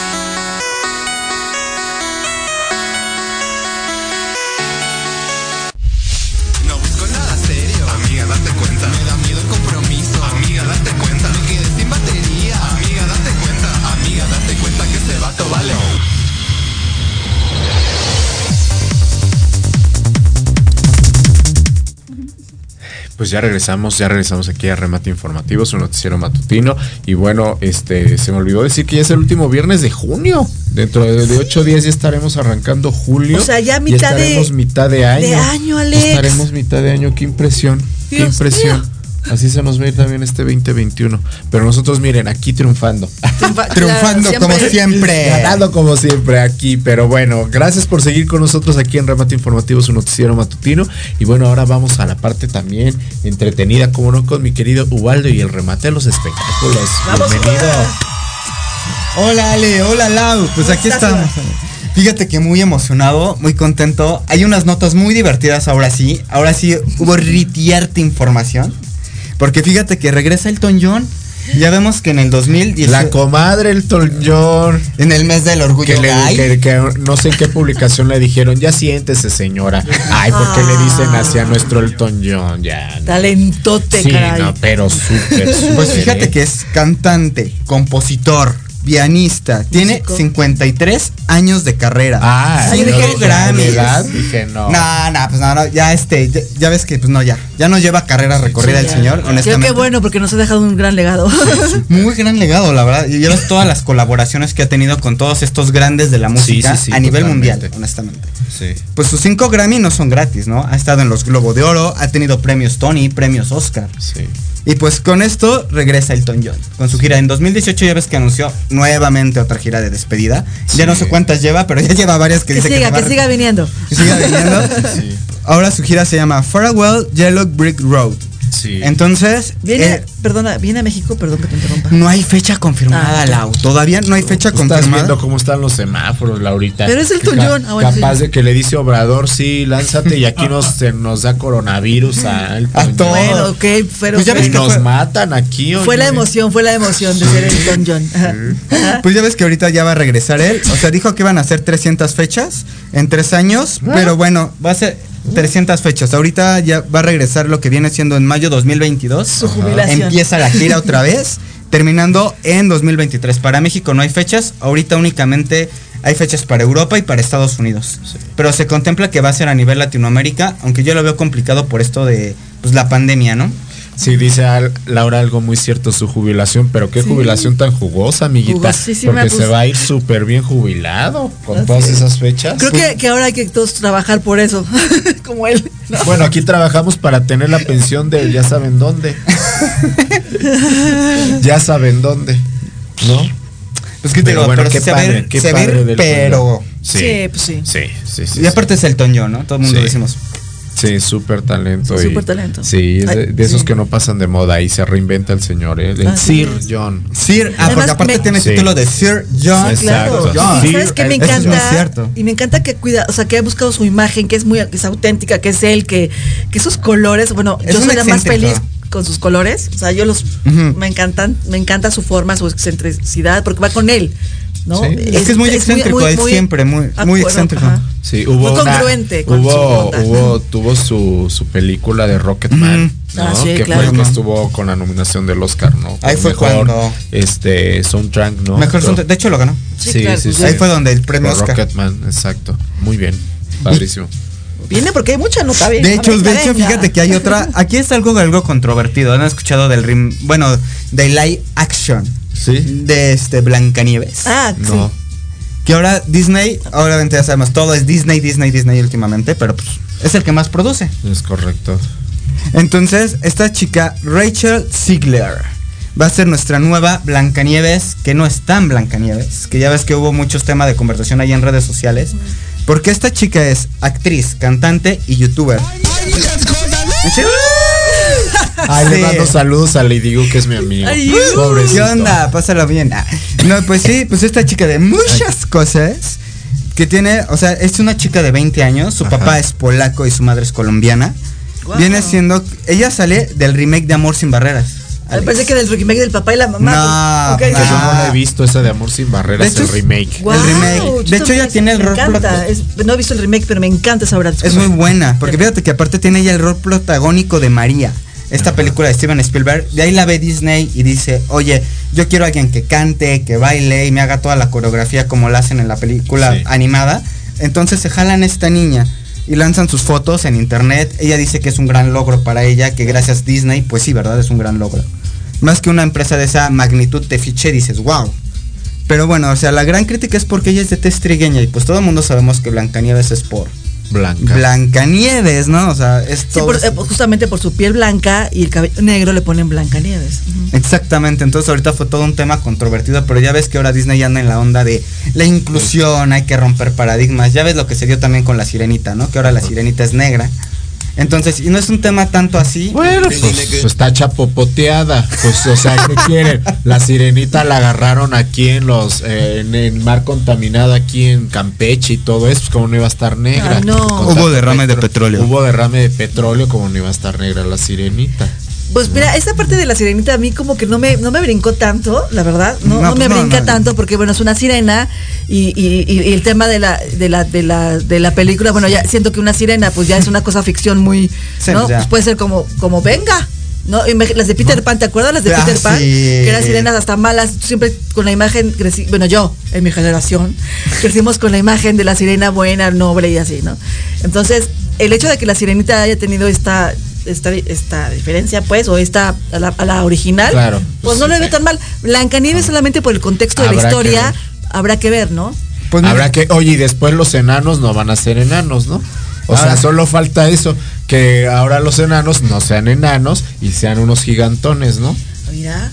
Pues ya regresamos, ya regresamos aquí a Remate Informativo, su noticiero matutino. Y bueno, este se me olvidó decir que ya es el último viernes de junio. Dentro de, de ocho días ya estaremos arrancando julio. O sea, ya mitad de- estaremos mitad de año. de año, Alex. Estaremos mitad de año, qué impresión. qué impresión. mío. Así se nos va a ir también este 2021. Pero nosotros, miren, aquí triunfando. Triunfa- Triunfando claro, como siempre. Ganando como siempre aquí, pero bueno, gracias por seguir con nosotros aquí en Remate Informativo, su noticiero matutino. Y bueno, ahora vamos a la parte también entretenida, como no, con mi querido Ubaldo y el remate de los espectáculos. Vamos, Bienvenido. Hola Ale, hola Lau, pues ¿Cómo aquí estamos. Fíjate que muy emocionado, muy contento. Hay unas notas muy divertidas ahora sí. Ahora sí hubo ritiarte información. Porque fíjate que regresa Elton John. Ya vemos que en el 2010 La comadre Elton John. en el mes del orgullo Que, le- gay, que- que no sé en qué publicación le dijeron, ya siéntese señora. Ay, ¿por qué le dicen así a nuestro Elton John? Ya. no. Talentote, Sí, caray. no, pero súper, súper. Pues fíjate ¿eh? que es cantante, compositor, pianista, tiene 53 años de carrera. Ah, yo dije, Grammys. edad, dije, no. No, no, pues no, no, ya este, ya, ya ves que pues no, ya, ya no lleva carrera recorrida el señor, honestamente. qué bueno, porque nos ha dejado un gran legado. Muy gran legado, la verdad. Y llevas todas las colaboraciones que ha tenido con todos estos grandes de la música sí, sí, a nivel totalmente. mundial, honestamente. Sí. Pues sus cinco Grammy no son gratis, ¿no? Ha estado en los Globo de Oro, ha tenido premios Tony, premios Oscar. Sí. Y pues con esto regresa Elton John. Con su gira en 2018 ya ves que anunció nuevamente otra gira de despedida. Ya no sé cuántas lleva, pero ya lleva varias que, que dice siga, que a- siga viniendo. que siga viniendo. Sí. Ahora su gira se llama Farewell Yellow Brick Road. Sí. Entonces, Viene, eh, perdona, viene a México, perdón que te interrumpa. no hay fecha confirmada, Ah. Lau. Todavía no hay fecha Estás confirmada. viendo cómo están los semáforos, Laurita. Pero es el Que ca-. Ah, bueno, capaz sí. de que le dice Obrador, sí, lánzate y aquí nos, se nos da coronavirus a, el A todos. Bueno, ok, pero Pues ya Y ves fue, que nos fue- matan aquí. fue la emoción, fue la emoción de ser Elton John. Pues ya ves que ahorita ya va a regresar él. O sea, dijo que iban a ser 300 fechas en tres años. Pero bueno, va a ser 300 fechas. Ahorita ya va a regresar lo que viene siendo en mayo 2022. Su jubilación. Empieza la gira otra vez. Terminando en 2023. Para México no hay fechas. Ahorita únicamente hay fechas para Europa y para Estados Unidos. Pero se contempla que va a ser a nivel Latinoamérica. Aunque yo lo veo complicado por esto de pues, la pandemia, ¿no? Sí, dice al- Laura algo muy cierto, su jubilación, pero qué Sí. jubilación tan jugosa, amiguita. Porque pues. se va a ir súper bien jubilado con Así todas es. esas fechas. Creo que, que ahora hay que todos trabajar por eso, como él. ¿no? Bueno, aquí trabajamos para tener la pensión de ya saben dónde. ya saben dónde. ¿No? Pues que te Pero digo, bueno, pero qué se padre, qué se padre pero. Sí, Sí, pues sí. Sí, sí, sí. Y aparte es el Toño, ¿no? Todo el mundo Sí. decimos. Sí, súper talento. Súper talento. Sí, es de, esos sí. que no pasan de moda y se reinventa el señor, ¿eh? El Así Sir es. John. Sir, ah, Además, porque aparte me- tiene Sí. título de Sir John. Exacto. Claro, John. y sabes que me encanta cierto. y me encanta que cuida, o sea, que ha buscado su imagen, que es muy que es auténtica, que es él, que, que esos colores, bueno, Es yo soy la más feliz con sus colores, o sea, yo los me encantan, me encanta su forma, su excentricidad, porque va con él, ¿no? Sí. Es que es muy excéntrico, él siempre, muy- muy acuerdo, excéntrico. ajá. Sí, hubo Muy una- congruente con su hubo, onda. hubo, tuvo su, su película de Rocketman, Ujú. ¿no? Ah, sí, que claro. fue que Ujú. estuvo con la nominación del Oscar, ¿no? Ahí fue mejor, cuando- este soundtrack, ¿no? Mejor Pero- son- de hecho lo ganó. Sí, claro, pues, Ahí fue donde el premio Oscar. Rocketman, exacto. Muy bien. Padrísimo. Viene porque hay mucha nota bien. De hecho, de hecho, fíjate que hay otra. Aquí es algo, algo controvertido. ¿Han escuchado del rim, bueno, de live action Sí. de este Blancanieves? Ah, No. sí. Que ahora Disney, obviamente ya sabemos, todo es Disney, Disney, Disney últimamente, pero pues es el que más produce. Es correcto. Entonces, esta chica, Rachel Ziegler, va a ser nuestra nueva Blancanieves, que no es tan Blancanieves, que ya ves que hubo muchos temas de conversación ahí en redes sociales. Porque esta chica es actriz, cantante y youtuber. ¿En serio? Ay, le mando saludos a Lady Gu, que es mi amigo. Ay, Pobrecito. ¿Qué onda? Pásalo bien. Ah, No, pues sí, pues esta chica de muchas cosas. Que tiene, o sea, es una chica de 20 años. Su Ajá. papá es polaco y su madre es colombiana. Viene siendo. Ella sale del remake de Amor sin Barreras. Me parece que del remake del papá y la mamá. No, ok. Que yo no Ah. la he visto esa de Amor sin Barreras, De hecho, el remake. Guau, el remake. De hecho, ella tiene el me rol encanta. prota- Es- no he visto el remake, pero me encanta esa obra. Es muy buena, porque fíjate que aparte tiene ella el rol protagónico de María. Esta película de Steven Spielberg, de ahí la ve Disney y dice, oye, yo quiero a alguien que cante, que baile y me haga toda la coreografía como la hacen en la película Sí. animada. Entonces se jalan a esta niña y lanzan sus fotos en internet. Ella dice que es un gran logro para ella, que gracias Disney, pues sí, ¿verdad? Es un gran logro. Más que una empresa de esa magnitud te fiche dices, wow. Pero bueno, o sea, la gran crítica es porque ella es de tez trigueña y pues todo el mundo sabemos que Blancanieves es por Blanca. Blancanieves, ¿no? O sea, es Sí, todo. por- eh, justamente por su piel blanca y el cabello negro le ponen Blancanieves. Ujú. Exactamente, entonces ahorita fue todo un tema controvertido, pero ya ves que ahora Disney anda en la onda de la inclusión, hay que romper paradigmas. Ya ves lo que se dio también con la sirenita, ¿no? Que ahora la sirenita es negra. Entonces, y no es un tema tanto así. Bueno, pues está chapopoteada. Pues, o sea, ¿qué quieren? La sirenita la agarraron aquí en los, eh, en el mar contaminado aquí en Campeche y todo eso, pues como no iba a estar negra. Ay, no. Hubo derrame de petróleo. Hubo derrame de petróleo, como no iba a estar negra la sirenita. Pues mira, esa parte de la sirenita a mí como que no me, no me brincó tanto, la verdad. No, No, no me pues brinca no. tanto porque bueno, es una sirena y, y- el tema de la, de la, de la, de la película, bueno, ya siento que una sirena pues ya es una cosa ficción muy, Sí, ¿no? ya. Pues puede ser como, como venga, ¿no? Las de Peter Pan, ¿te acuerdas las de Ah, Peter Pan? sí. Que eran sirenas hasta malas, siempre con la imagen, crecí, bueno, yo, en mi generación, crecimos con la imagen de la sirena buena, noble y así, ¿no? Entonces, el hecho de que la sirenita haya tenido esta esta, esta diferencia, pues, o esta a la, a la original, Claro, pues no sí, lo veo sí. tan mal. Blancanieves solamente por el contexto de la que historia, habrá que ver, ¿no? Pues mira, Habrá que, oye, y después los enanos no van a ser enanos, ¿no? O sea, Ah. solo falta eso, que ahora los enanos no sean enanos y sean unos gigantones, ¿no? Mira.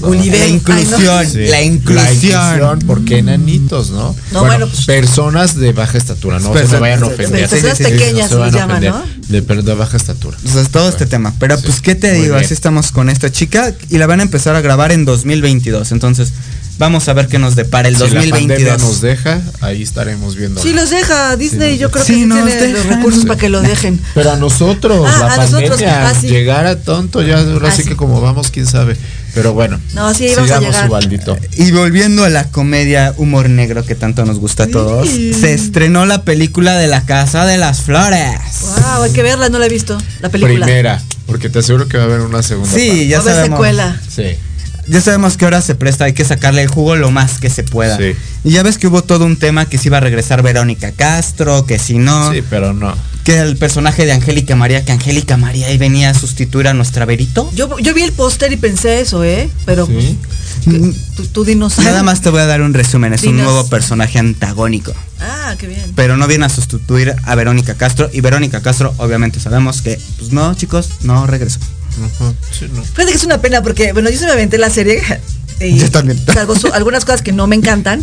La ay, no. inclusión, Sí. la inclusión. ¿por qué enanitos, no? No, bueno, pues- personas de baja estatura, no se Personas- me vayan a ofender. personas Sí, sí, sí, pequeñas se van les a llaman, ofender. ¿no? De, pero de baja estatura. O sea, todo este tema. Pero Sí. pues, ¿qué te Muy digo? bien. Así estamos con esta chica y la van a empezar a grabar en 2022. Entonces, vamos a ver qué nos depara el si la pandemia 2022. nos deja, ahí estaremos viendo. Sí, los deja Disney, Sí, yo creo que tiene los dejan. recursos Sí. para que lo dejen. Pero a nosotros, Ah, la a nosotros, pandemia, ah, sí. llegar a tonto, ya ahora Ah, sí sí. que como vamos, quién sabe. Pero bueno, No, sí, a llegar. baldito. Y volviendo a la comedia humor negro que tanto nos gusta a todos, Sí. se estrenó la película de la Casa de las Flores. Wow, hay que verla, no la he visto, la película. Primera, porque te aseguro que va a haber una segunda. Sí, ya Va a haber sabemos. secuela. Sí. Ya sabemos que ahora se presta, hay que sacarle el jugo lo más que se pueda. Sí. Y ya ves que hubo todo un tema que si iba a regresar Verónica Castro, que si no, Sí, pero no. que el personaje de Angélica María, que Angélica María ahí venía a sustituir a nuestra Verito. Yo, yo vi el póster y pensé eso, ¿eh? Pero Sí. pues, que- tú, tú dinos. Nada más te voy a dar un resumen, es un nuevo personaje antagónico. Ah, qué bien. Pero no viene a sustituir a Verónica Castro. Y Verónica Castro, obviamente sabemos que, pues no, chicos, no regresó. Ujú, sí, no. Fíjate que es una pena porque, bueno, yo se me aventé la serie. Y Yo también. su- algunas cosas que no me encantan.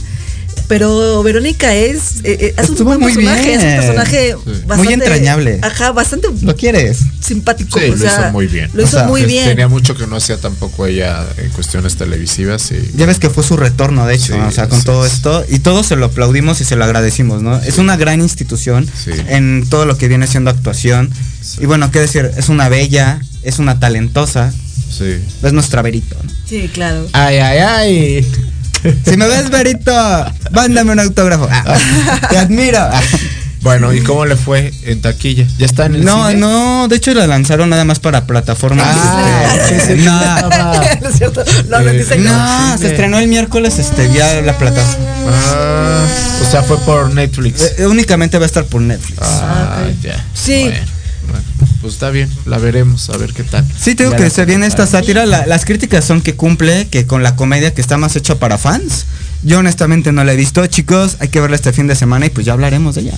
Pero Verónica es, eh, eh, es un Estuvo buen muy personaje, es un bien. personaje Sí. bastante Muy entrañable. Ajá, bastante ¿Lo quieres? simpático. Sí, o lo sea, hizo muy bien. Lo O hizo sea, muy bien. Tenía mucho que no hacía tampoco ella en cuestiones televisivas y Ya ves que fue su retorno, de hecho, Sí, o sea, con sí, todo esto. Y todos se lo aplaudimos y se lo agradecimos, ¿no? Es una gran institución Sí. en todo lo que viene siendo actuación. Sí. Y bueno, qué decir, es una bella, es una talentosa, sí. es nuestra Verito. ¿no? Sí, claro. Ay, ay, ay. Si me ves, Verito, mándame un autógrafo. Ah, te admiro. Ah. Bueno, ¿y cómo le fue en taquilla? ¿Ya está en el No, cine? no, de hecho la lanzaron nada más para plataformas. Ah, este, sí, sí, no, ¿No es cierto? No, no, Eh, dice que no, se estrenó el miércoles este vía la plataforma. Ah, o sea, fue por Netflix. Eh, únicamente va a estar por Netflix. Ah, ok. ya. Sí. Bueno, bueno, pues está bien, la veremos, a ver qué tal. Sí, tengo Ya que se viene esta sátira. la- las críticas son que cumple, que con la comedia que está más hecha para fans. Yo honestamente no la he visto. Chicos, hay que verla este fin de semana y pues ya hablaremos de ella.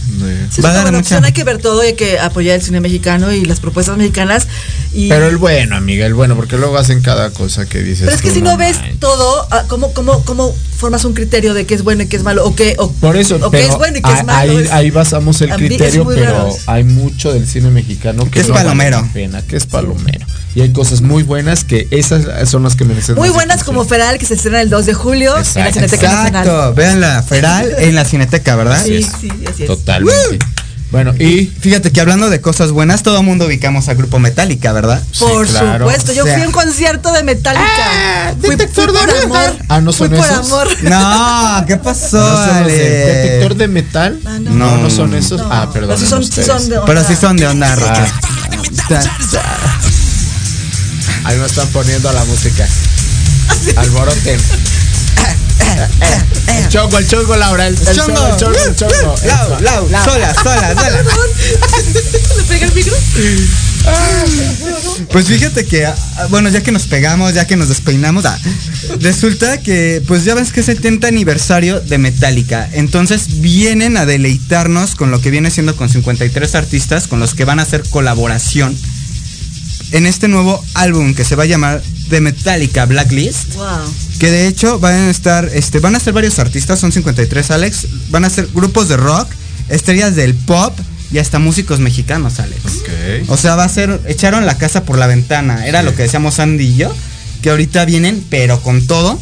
Sí, es Va a una buena mucha- opción, hay que ver todo y hay que apoyar el cine mexicano y las propuestas mexicanas. Y, Pero el bueno, amiga, el bueno, porque luego hacen cada cosa que dices. pero es que tú, si no ves manches. todo, ah, ¿cómo, cómo, ¿cómo formas un criterio de qué es bueno y qué es malo? O qué, o, Por eso, o qué pero es bueno y qué es ahí- malo. ahí, es- ahí basamos el es criterio, pero raro. hay mucho del cine mexicano que Que es vale palomero. pena, que es palomero. Y hay cosas muy buenas que esas son las que merecen Muy buenas como. Feral, que se estrena el 2 de julio en la Exacto. Cineteca Nacional. Exacto, vean la Feral en la Cineteca, ¿verdad? Sí, es. sí, así es. Totalmente. Bueno, y Fíjate que hablando de cosas buenas, todo mundo ubicamos al grupo Metallica, ¿verdad? Por claro. supuesto, yo O sea- fui a un concierto de Metallica. Ah, fui, detector fui por de amor. Ah, ¿no fui son por esos? amor. No, ¿qué pasó? ¿no son los de detector de metal? Ah, no. no. no, son esos. No, ah, perdón. pero sí son, sí son de Pero onda. sí son de onda rocker. Ahí me están poniendo la música. Alboroten. El chongo, el chongo, Laura. El, el chongo, el chongo, el chongo. Lau, lau, sola, sola, sola. ¿Le pega el micro? Pues fíjate que, ah, bueno, ya que nos pegamos, ya que nos despeinamos, ah, resulta que, pues ya ves que es el 70 aniversario de Metallica. Entonces vienen a deleitarnos con lo que viene siendo con 53 artistas con los que van a hacer colaboración en este nuevo álbum que se va a llamar The Metallica Blacklist. Wow. Que de hecho van a estar, este, van a ser varios artistas, son 53 Alex, van a ser grupos de rock, estrellas del pop y hasta músicos mexicanos, Alex. Ok. O sea, va a ser, echaron la casa por la ventana, era lo que decíamos Andy y yo, que ahorita vienen, pero con todo.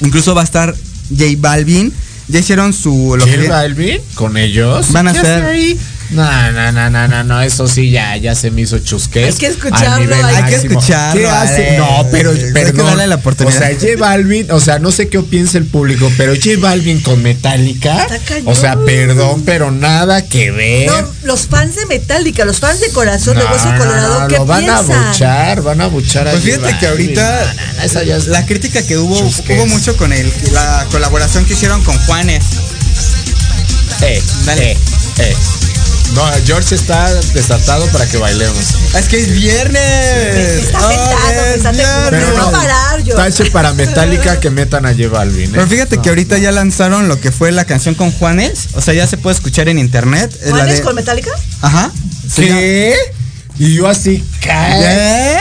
Incluso va a estar J Balvin, ya hicieron su... Lo que ¿Quién viene- va Elvin? ¿Con ellos? Van a ¿Qué ser- ahí? No, no, no, no, no, no, eso sí ya, ya se me hizo chusqués. Hay que escucharlo, hay que escucharlo, ¿Qué hace? No, pero que perdón. darle la oportunidad. O sea, J Balvin, o sea, no sé qué piensa el público, pero J Balvin con Metallica, Está cañón. o sea, perdón, pero nada que ver. No, los fans de Metallica, los fans de Corazón de Hueso Colorado, no, ¿qué lo van piensan? a buchar, van a buchar a Pues J fíjate que ahorita No, no, no, esa ya es- la crítica que hubo Chusqués. hubo mucho con el la colaboración que hicieron con Juanes. Eh, Dale. eh, eh. No, George está desatado para que bailemos. Es que es viernes. Está Oh, tentado, es viernes. Pero no parar, yo. Tache para Metallica que metan a J Balvin. ¿eh? Pero fíjate que ahorita ya lanzaron lo que fue la canción con Juanes, o sea, ya se puede escuchar en internet. La ¿Juanes de- con Metallica? Ajá. ¿Qué? Y yo así, ¿qué?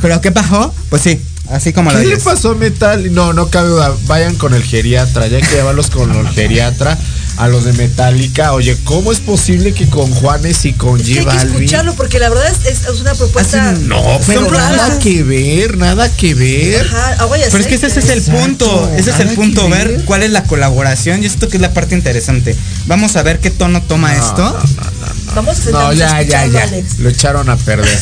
¿Pero qué pasó? Pues sí, así como la ¿Qué le pasó a Metal? No, no cabe duda. Vayan con el geriatra. Ya hay que llevarlos con el geriatra. A los de Metallica. Oye, ¿cómo es posible que con Juanes y con Es que hay J que escucharlo porque la verdad es, es- es una propuesta. Así No, pero nada que ver, nada que ver. Ajá, agua y Pero es que ese, es el punto, ese es el punto, ver ver. cuál es la colaboración y esto que es la parte interesante. Vamos a ver qué tono toma No, esto. no, no, no. Vamos a No, ya, ya, ya. Alex. Lo echaron a perder.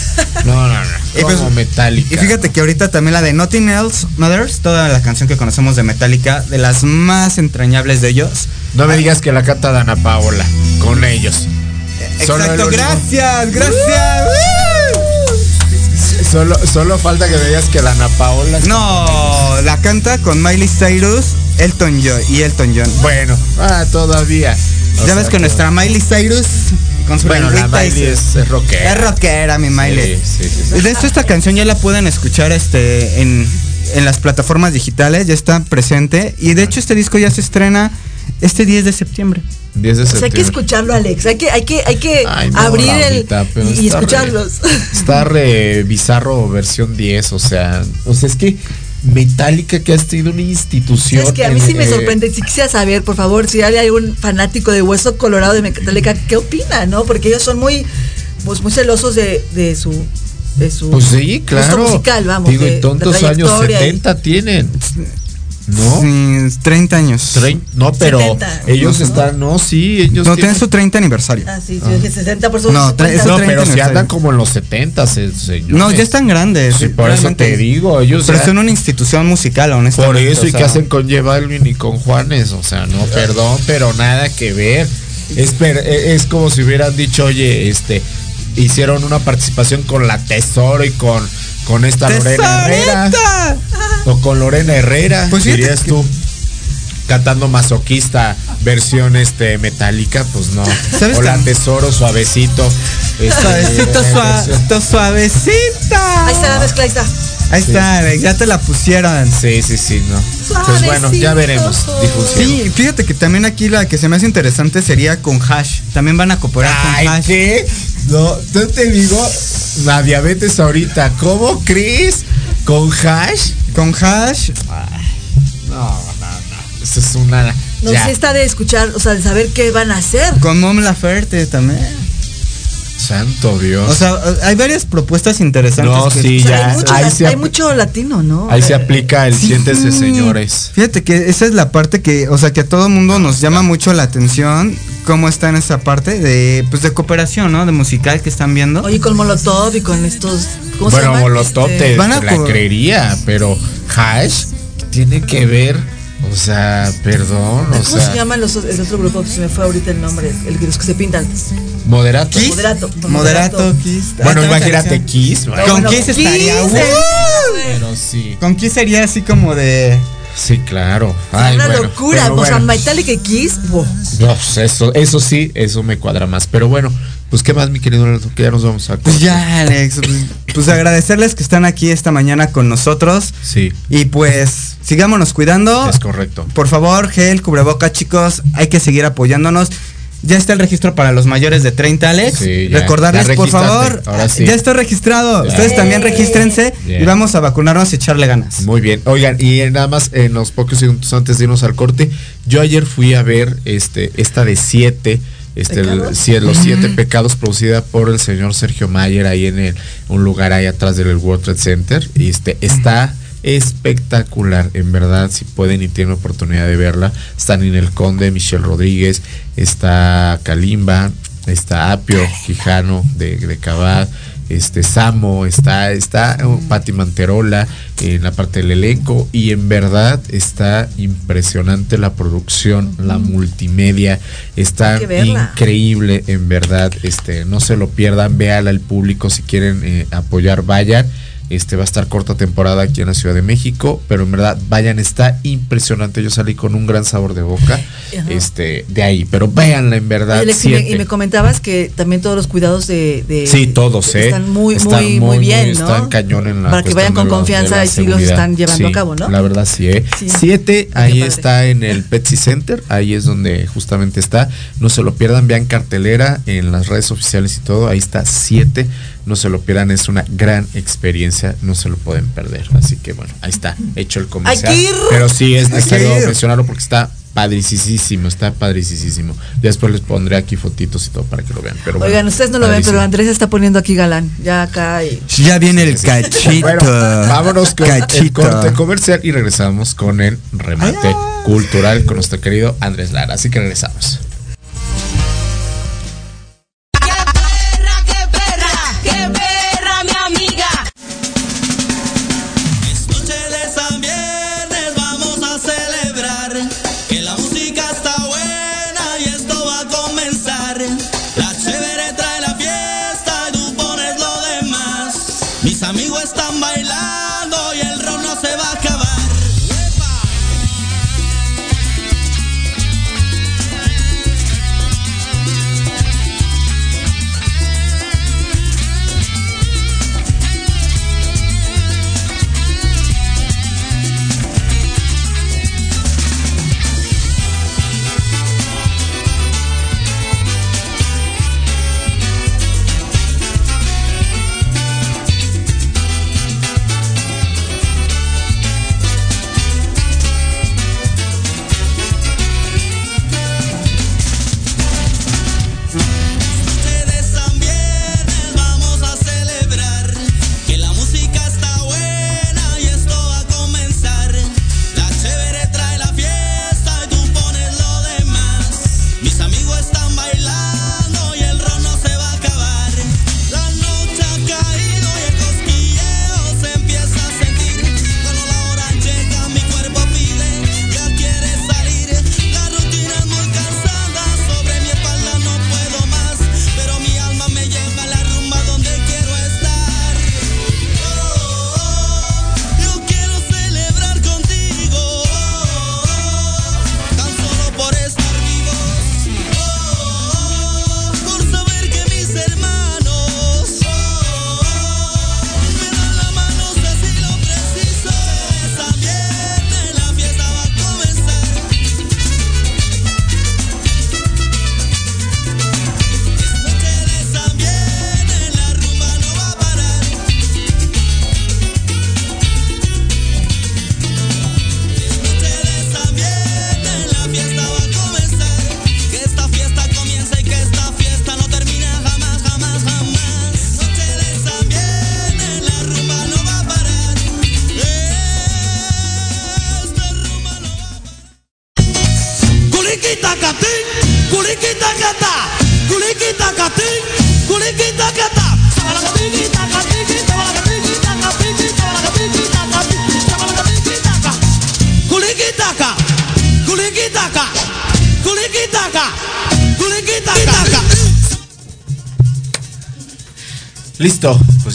No, no, no. Y pues- Como Metallica. Y fíjate que ahorita también la de Nothing Else Matters, toda la canción que conocemos de Metallica, de las más entrañables de ellos. No me digas que la canta Dana Paola con ellos. Solo Exacto, gracias, gracias. Solo, solo falta que me digas que Dana Paola. No, la canta con Miley Cyrus, Elton John y Elton John. Bueno, ah, todavía. O ya ves que nuestra Miley Cyrus con su Bueno, la Miley su- es, es rockera. Es rockera, mi Miley. Sí, sí, sí, De hecho, esta canción ya la pueden escuchar este en, en las plataformas digitales, ya está presente. Y de hecho, este disco ya se estrena este 10 de septiembre. 10 de O sea, hay que escucharlo, Alex. Hay que, hay que, hay que Ay, no, abrir Laurita, el y, está escucharlos. re- está re bizarro versión 10, o sea, o sea, es que Metallica que ha sido una institución. Es que a mí sí me eh, sorprende. Si quisiera saber, por favor, si hay algún fanático de Hueso Colorado de Metallica, ¿qué opina, no? Porque ellos son muy, pues, muy celosos de, de su, de su Pues sí, claro. musical, vamos. Digo, de- y tontos de años trayectoria y- 70 tienen. ¿No? Sí, 30 años. Trein- no, pero 70. ellos están, no, sí, ellos No, tienen- tiene su 30 aniversario. Ah, sí, sí, dije 60 por No, tre- eso No, 30 pero si andan como en los 70, se- señores. No, ya están grandes. Sí, por eso te digo, ellos Pero ya- son una institución musical, Por honestamente. eso, o ¿y sea, qué hacen con J Balvin y con Juanes? O sea, no, perdón, pero nada que ver. Es, per- e- es como si hubieran dicho, oye, este, hicieron una participación con la Tesoro y con, con esta Lorena Herrera. O con Lorena Herrera, Pues dirías que- tú. Cantando masoquista, versión este metálica, pues no. ¿Sabes o la Tesoro suavecito. este, Suavecito, sua- versión- suavecita. Ahí está la mezcla, ahí está. Ahí está, ya te la pusieron. Sí, sí, sí, no. Pues bueno, ya veremos. Ciego. Sí, fíjate que también aquí la que se me hace interesante sería con hash. También van a cooperar Ay, con hash. ¿qué? No, yo te digo, la diabetes ahorita. ¿Cómo crees? ¿Con hash? Con hash. No, no, no. Eso es una. No ya. sé, está de escuchar, o sea, de saber qué van a hacer. Con Mom Laferte también. Santo Dios. O sea, hay varias propuestas interesantes. No, que- sí, O sea, ya. hay, mucho, ahí la- se hay apl- mucho latino, ¿no? Ahí se aplica el siéntese, Sí. señores. Fíjate que esa es la parte que, o sea, que a todo mundo nos llama mucho la atención. Cómo está en esa parte de, pues, de cooperación, ¿no? De musical que están viendo. Oye, con Molotov y con estos. ¿Cómo se Bueno, llaman? Molotov Este, te, Van a te la creería, pero hash tiene que ver, o sea, perdón, o ¿Cómo sea, se llaman los, el otro grupo? Se me fue ahorita el nombre, el, los que se pintan. moderato. Kiss. Moderato. Moderato, Kiss. Bueno, Ah, imagínate Kiss. bueno, Con Kiss estaría. Kiss, ¡uh! Pero sí. Con Kiss sería así como de. Sí, claro. Ay, una bueno, locura. pero O sea, bueno. Metallica y Kiss. wow. No, pues eso, eso sí, eso me cuadra más. Pero bueno, pues qué más, mi querido Leonardo? que ya nos vamos a Pues ya, Alex. Pues, pues agradecerles que están aquí esta mañana con nosotros. Sí, Y pues, sigámonos cuidando. es correcto. Por favor, gel, cubreboca, chicos. Hay que seguir apoyándonos. Ya está el registro para los mayores de 30, Alex. Sí, ya. Recordarles, Ya por favor. Ahora sí. Ya estoy registrado. Ya. Ustedes también regístrense y vamos a vacunarnos y echarle ganas. Muy bien. Oigan, y nada más en los pocos segundos antes de irnos al corte, yo ayer fui a ver este esta de siete. Este, el- los siete pecados producida por el señor Sergio Mayer ahí en el- un lugar ahí atrás del World Trade Center. Y este está espectacular, en verdad, si pueden y tienen oportunidad de verla. Está Ninel Conde, Michelle Rodríguez, está Kalimba, está Apio, Quijano de, de este Samo, está, está oh, Pati Manterola en la parte del elenco y en verdad está impresionante la producción, la multimedia, está increíble en verdad, este, no se lo pierdan, véala al público si quieren eh, apoyar, vayan este va a estar corta temporada aquí en la Ciudad de México, pero en verdad vayan, está impresionante. Yo salí con un gran sabor de boca, este, de ahí, pero véanla en verdad. y, me, comentabas que también todos los cuidados de, sí todos, ¿eh? están muy, muy, muy, bien, ¿no? Están cañón en la para que vayan con confianza y sí los están llevando a cabo, ¿no? La verdad sí, ¿eh? Siete, ahí está en el Petsy Center, ahí es donde justamente está. No se lo pierdan, vean cartelera en las redes oficiales y todo, ahí está siete no se lo pierdan, es una gran experiencia, no se lo pueden perder. Así que bueno, ahí está, hecho el comercial. Pero sí, es necesario mencionarlo porque está padricísimo, está padricísimo. Después les pondré aquí fotitos y todo para que lo vean. Pero Oigan, ustedes no lo ven, pero Andrés está poniendo aquí galán. Ya acá. Y... Ya viene el cachito. vámonos con el corte comercial y regresamos con el remate cultural con nuestro querido Andrés Lara. Así que regresamos. Listo, pues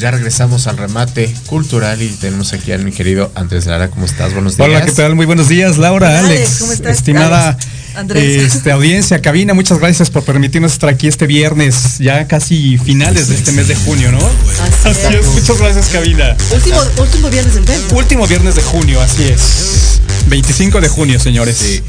ya regresamos al remate cultural y tenemos aquí a mi querido Andrés Lara. ¿Cómo estás? Buenos días. Hola, ¿qué tal? Muy buenos días, Laura, Alex. ¿cómo estás? Estimada Este, audiencia, cabina, muchas gracias por permitirnos estar aquí este viernes, ya casi finales de este mes de junio, ¿no? Así, es. Muchas gracias, cabina. Último, último viernes del mes. Último viernes de junio, así es. 25 de junio, señores. Sí.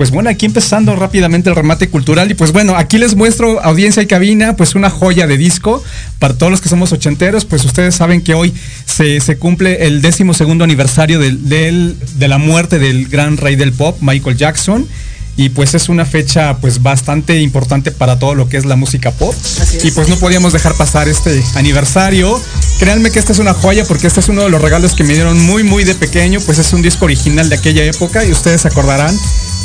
Pues bueno, aquí empezando rápidamente el remate cultural y pues bueno, aquí les muestro audiencia y cabina, pues una joya de disco para todos los que somos ochenteros, pues ustedes saben que hoy se, cumple el décimo segundo aniversario de la muerte del gran rey del pop, Michael Jackson y pues es una fecha pues bastante importante para todo lo que es la música pop. Y pues no podíamos dejar pasar este aniversario. Créanme que esta es una joya porque este es uno de los regalos que me dieron muy muy de pequeño pues es un disco original de aquella época y ustedes se acordarán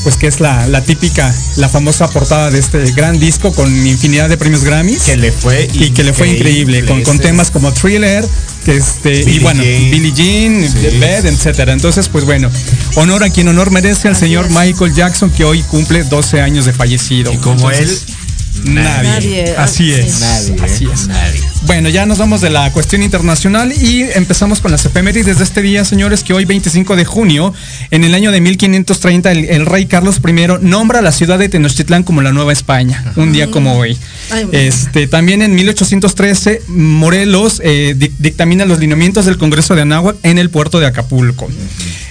pues que es la, la típica, la famosa portada de este gran disco con infinidad de premios Grammys. Que le fue y que le fue increíble, con, con temas como Thriller, que este, y bueno, Billie Jean, Bed, etcétera. Entonces, pues bueno, honor a quien honor merece al señor Michael Jackson, que hoy cumple 12 años de fallecido. Y como él, Nadie. Así es. Nadie. Así es. Nadie. Bueno, ya nos vamos de la cuestión internacional y empezamos con las efemérides de este día, señores, que hoy 25 de junio, en el año de 1530, el, el rey Carlos I nombra a la ciudad de Tenochtitlán como la Nueva España, un día como hoy. Ay, Este, también en 1813, Morelos eh, dic- dictamina los lineamientos del Congreso de Anáhuac en el puerto de Acapulco.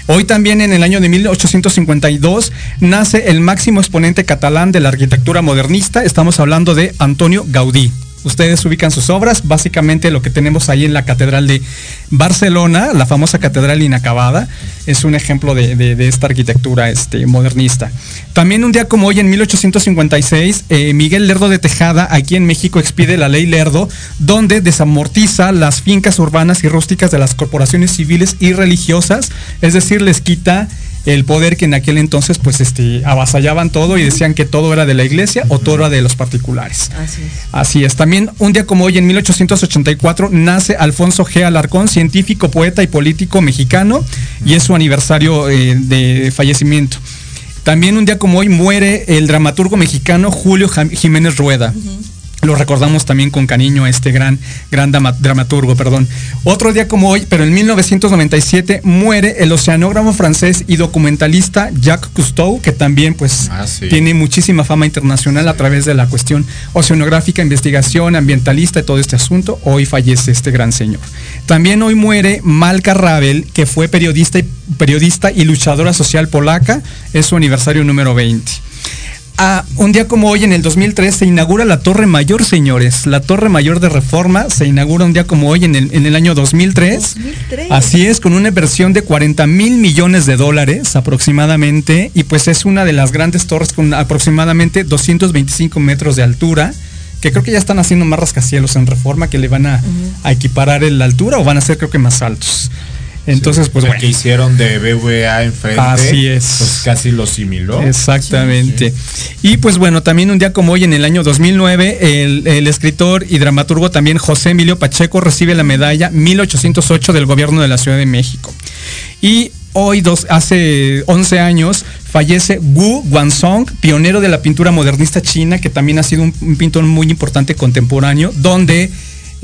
Hoy también en el año de 1852 nace el máximo exponente catalán de la arquitectura modernista. Estamos hablando de Antonio Gaudí. Ustedes ubican sus obras, básicamente lo que tenemos ahí en la Catedral de Barcelona, la famosa Catedral inacabada, es un ejemplo de, esta arquitectura este, modernista. También un día como hoy, en 1856, eh, Miguel Lerdo de Tejada, aquí en México, expide la ley Lerdo, donde desamortiza las fincas urbanas y rústicas de las corporaciones civiles y religiosas, es decir, les quita el poder que en aquel entonces pues este avasallaban todo y decían que todo era de la iglesia o todo era de los particulares. Así es. Así es. También un día como hoy, en 1884, nace Alfonso G. Alarcón, científico, poeta y político mexicano, y es su aniversario eh, de fallecimiento. También un día como hoy muere el dramaturgo mexicano Julio Jiménez Rueda. Lo recordamos también con cariño a este gran, gran dramaturgo, perdón. Otro día como hoy, pero en 1997, muere el oceanógrafo francés y documentalista Jacques Cousteau, que también pues Ah, sí. tiene muchísima fama internacional a través de la cuestión oceanográfica, investigación, ambientalista y todo este asunto. Hoy fallece este gran señor. También hoy muere Malka Rabel, que fue periodista y, periodista y luchadora social polaca. Es su aniversario número 20. Ah, un día como hoy, en el 2003, se inaugura la Torre Mayor, señores. La Torre Mayor de Reforma se inaugura un día como hoy, en el, en el año 2003. 2003. Así es, con una inversión de 40 mil millones de dólares aproximadamente. Y pues es una de las grandes torres con aproximadamente 225 metros de altura. Que creo que ya están haciendo más rascacielos en reforma que le van a, a equiparar la altura o van a ser creo que más altos. Entonces, pues bueno. que hicieron de BVA enfrente. Así es. Pues casi lo similó. Exactamente. Y pues bueno, también un día como hoy, en el año 2009, el, el escritor y dramaturgo también José Emilio Pacheco recibe la medalla 1808 del gobierno de la Ciudad de México. Y hoy, dos, hace 11 años, fallece Wu Guanzhong, pionero de la pintura modernista china, que también ha sido un, un pintor muy importante contemporáneo, donde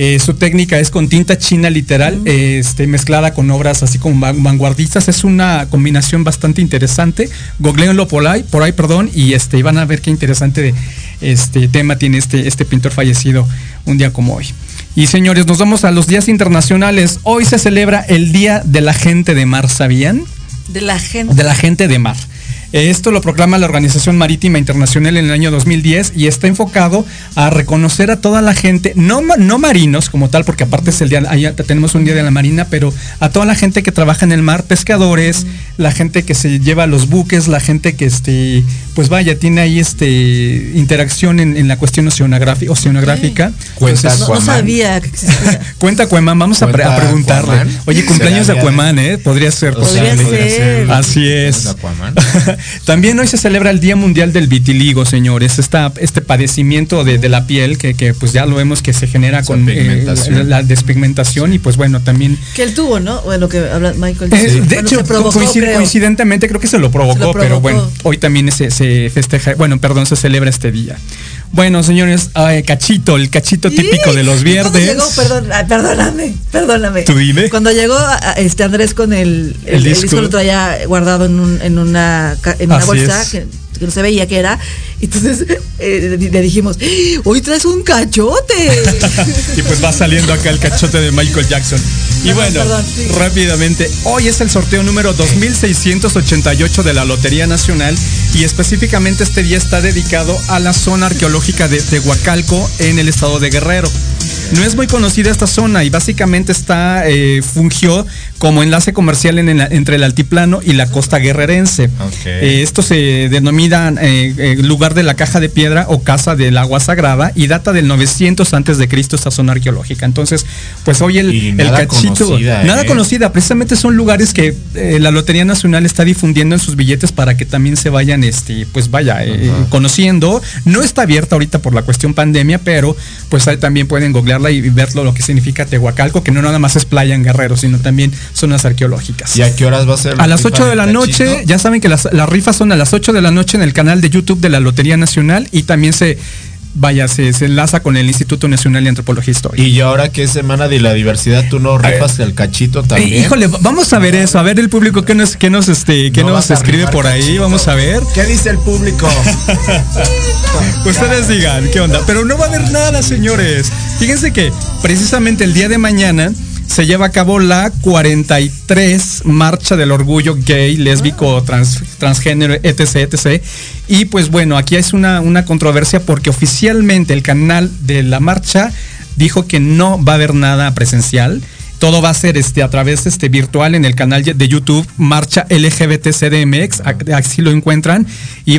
eh, su técnica es con tinta china literal, eh, este, mezclada con obras así como van- vanguardistas. Es una combinación bastante interesante. Googleenlo por ahí, por ahí, perdón, y este, y van a ver qué interesante este tema tiene este, este pintor fallecido un día como hoy. Y señores, nos vamos a los días internacionales. Hoy se celebra el Día de la Gente de Mar, ¿sabían? De la gente. de la gente de mar. Eh, Esto lo proclama la Organización Marítima Internacional en el año 2010 y está enfocado a reconocer a toda la gente, no, no marinos como tal, porque aparte es el día, ahí tenemos un día de la marina, pero a toda la gente que trabaja en el mar, pescadores, la gente que se lleva los buques, la gente que este, pues vaya, tiene ahí este interacción en, en la cuestión oceanográfica. oceanográfica. Cuenta Entonces, No, sabía que existía. Cuenta Cuemán, vamos a, pre- a Cuenta preguntarle. Oye, cumpleaños de ¿Será día de- Aquaman, ¿eh? Podría ser Podría posible. ser. Así es. También hoy se celebra el Día Mundial del Vitiligo, señores. Esta, este padecimiento de, de la piel que, que, pues ya lo vemos que se genera Esa con eh, pigmentación. la, la despigmentación y pues bueno, también... Que él tuvo, ¿no? Bueno, que habla Michael. Eh, de Bueno, hecho, provocó, creo. coincidentemente creo que se lo provocó, Se lo pero bueno, hoy también se, se festeja, bueno, perdón, se celebra este día. Bueno, señores, ay, cachito, el cachito típico de los ¿Y cuándo viernes. llegó? Perdón, ah, perdóname, perdóname. Tú dime. Cuando llegó a- a este Andrés con el, el, El el disco. disco lo traía guardado en, un- en una, ca- en una Así bolsa es. que, que no se veía que era. Entonces eh, le dijimos, hoy traes un cachote. y pues va saliendo acá el cachote de Michael Jackson. Y bueno, perdón, sí. rápidamente, hoy es el sorteo número 2688 de la Lotería Nacional y específicamente este día está dedicado a la zona arqueológica de Tehuacalco en el estado de Guerrero. No es muy conocida esta zona y básicamente está, eh, fungió como enlace comercial en el- entre el altiplano y la costa guerrerense. Eh, esto se denomina eh, lugar de la caja de piedra o casa del agua sagrada y data del 900 antes de Cristo esta zona arqueológica. Entonces, pues hoy el, Y el nada cachito, conocida, nada conocida, precisamente son lugares que la Lotería Nacional está difundiendo en sus billetes para que también se vayan, este, pues vaya, conociendo. No está abierta ahorita por la cuestión pandemia, pero pues ahí también pueden y verlo lo que significa Tehuacalco, que no nada más es playa en Guerrero, sino también zonas arqueológicas. ¿Y a qué horas va a ser? la A las rifa 8 de la noche, ya saben que las, las rifas son a las 8 de la noche en el canal de YouTube de la Lotería Nacional y también se, vaya, se, se enlaza con el Instituto Nacional de Antropología Histórica. Y ahora que es semana de la diversidad, tú no rifas el cachito también. Eh, híjole, vamos a ver eso, a ver el público que nos, que nos, este, No nos escribe por ahí, cachito. vamos a ver. ¿Qué dice el público? Ustedes digan, ¿qué onda? Pero no va a haber nada, señores. Fíjense que precisamente el día de mañana se lleva a cabo la 43 Marcha del Orgullo Gay, Lésbico, trans- Transgénero, etc, etc. Y pues bueno, aquí es una, una controversia porque oficialmente el canal de la marcha dijo que no va a haber nada presencial. Todo va a ser este, a través este, virtual en el canal de YouTube Marcha LGBT CDMX, a- así lo encuentran, y va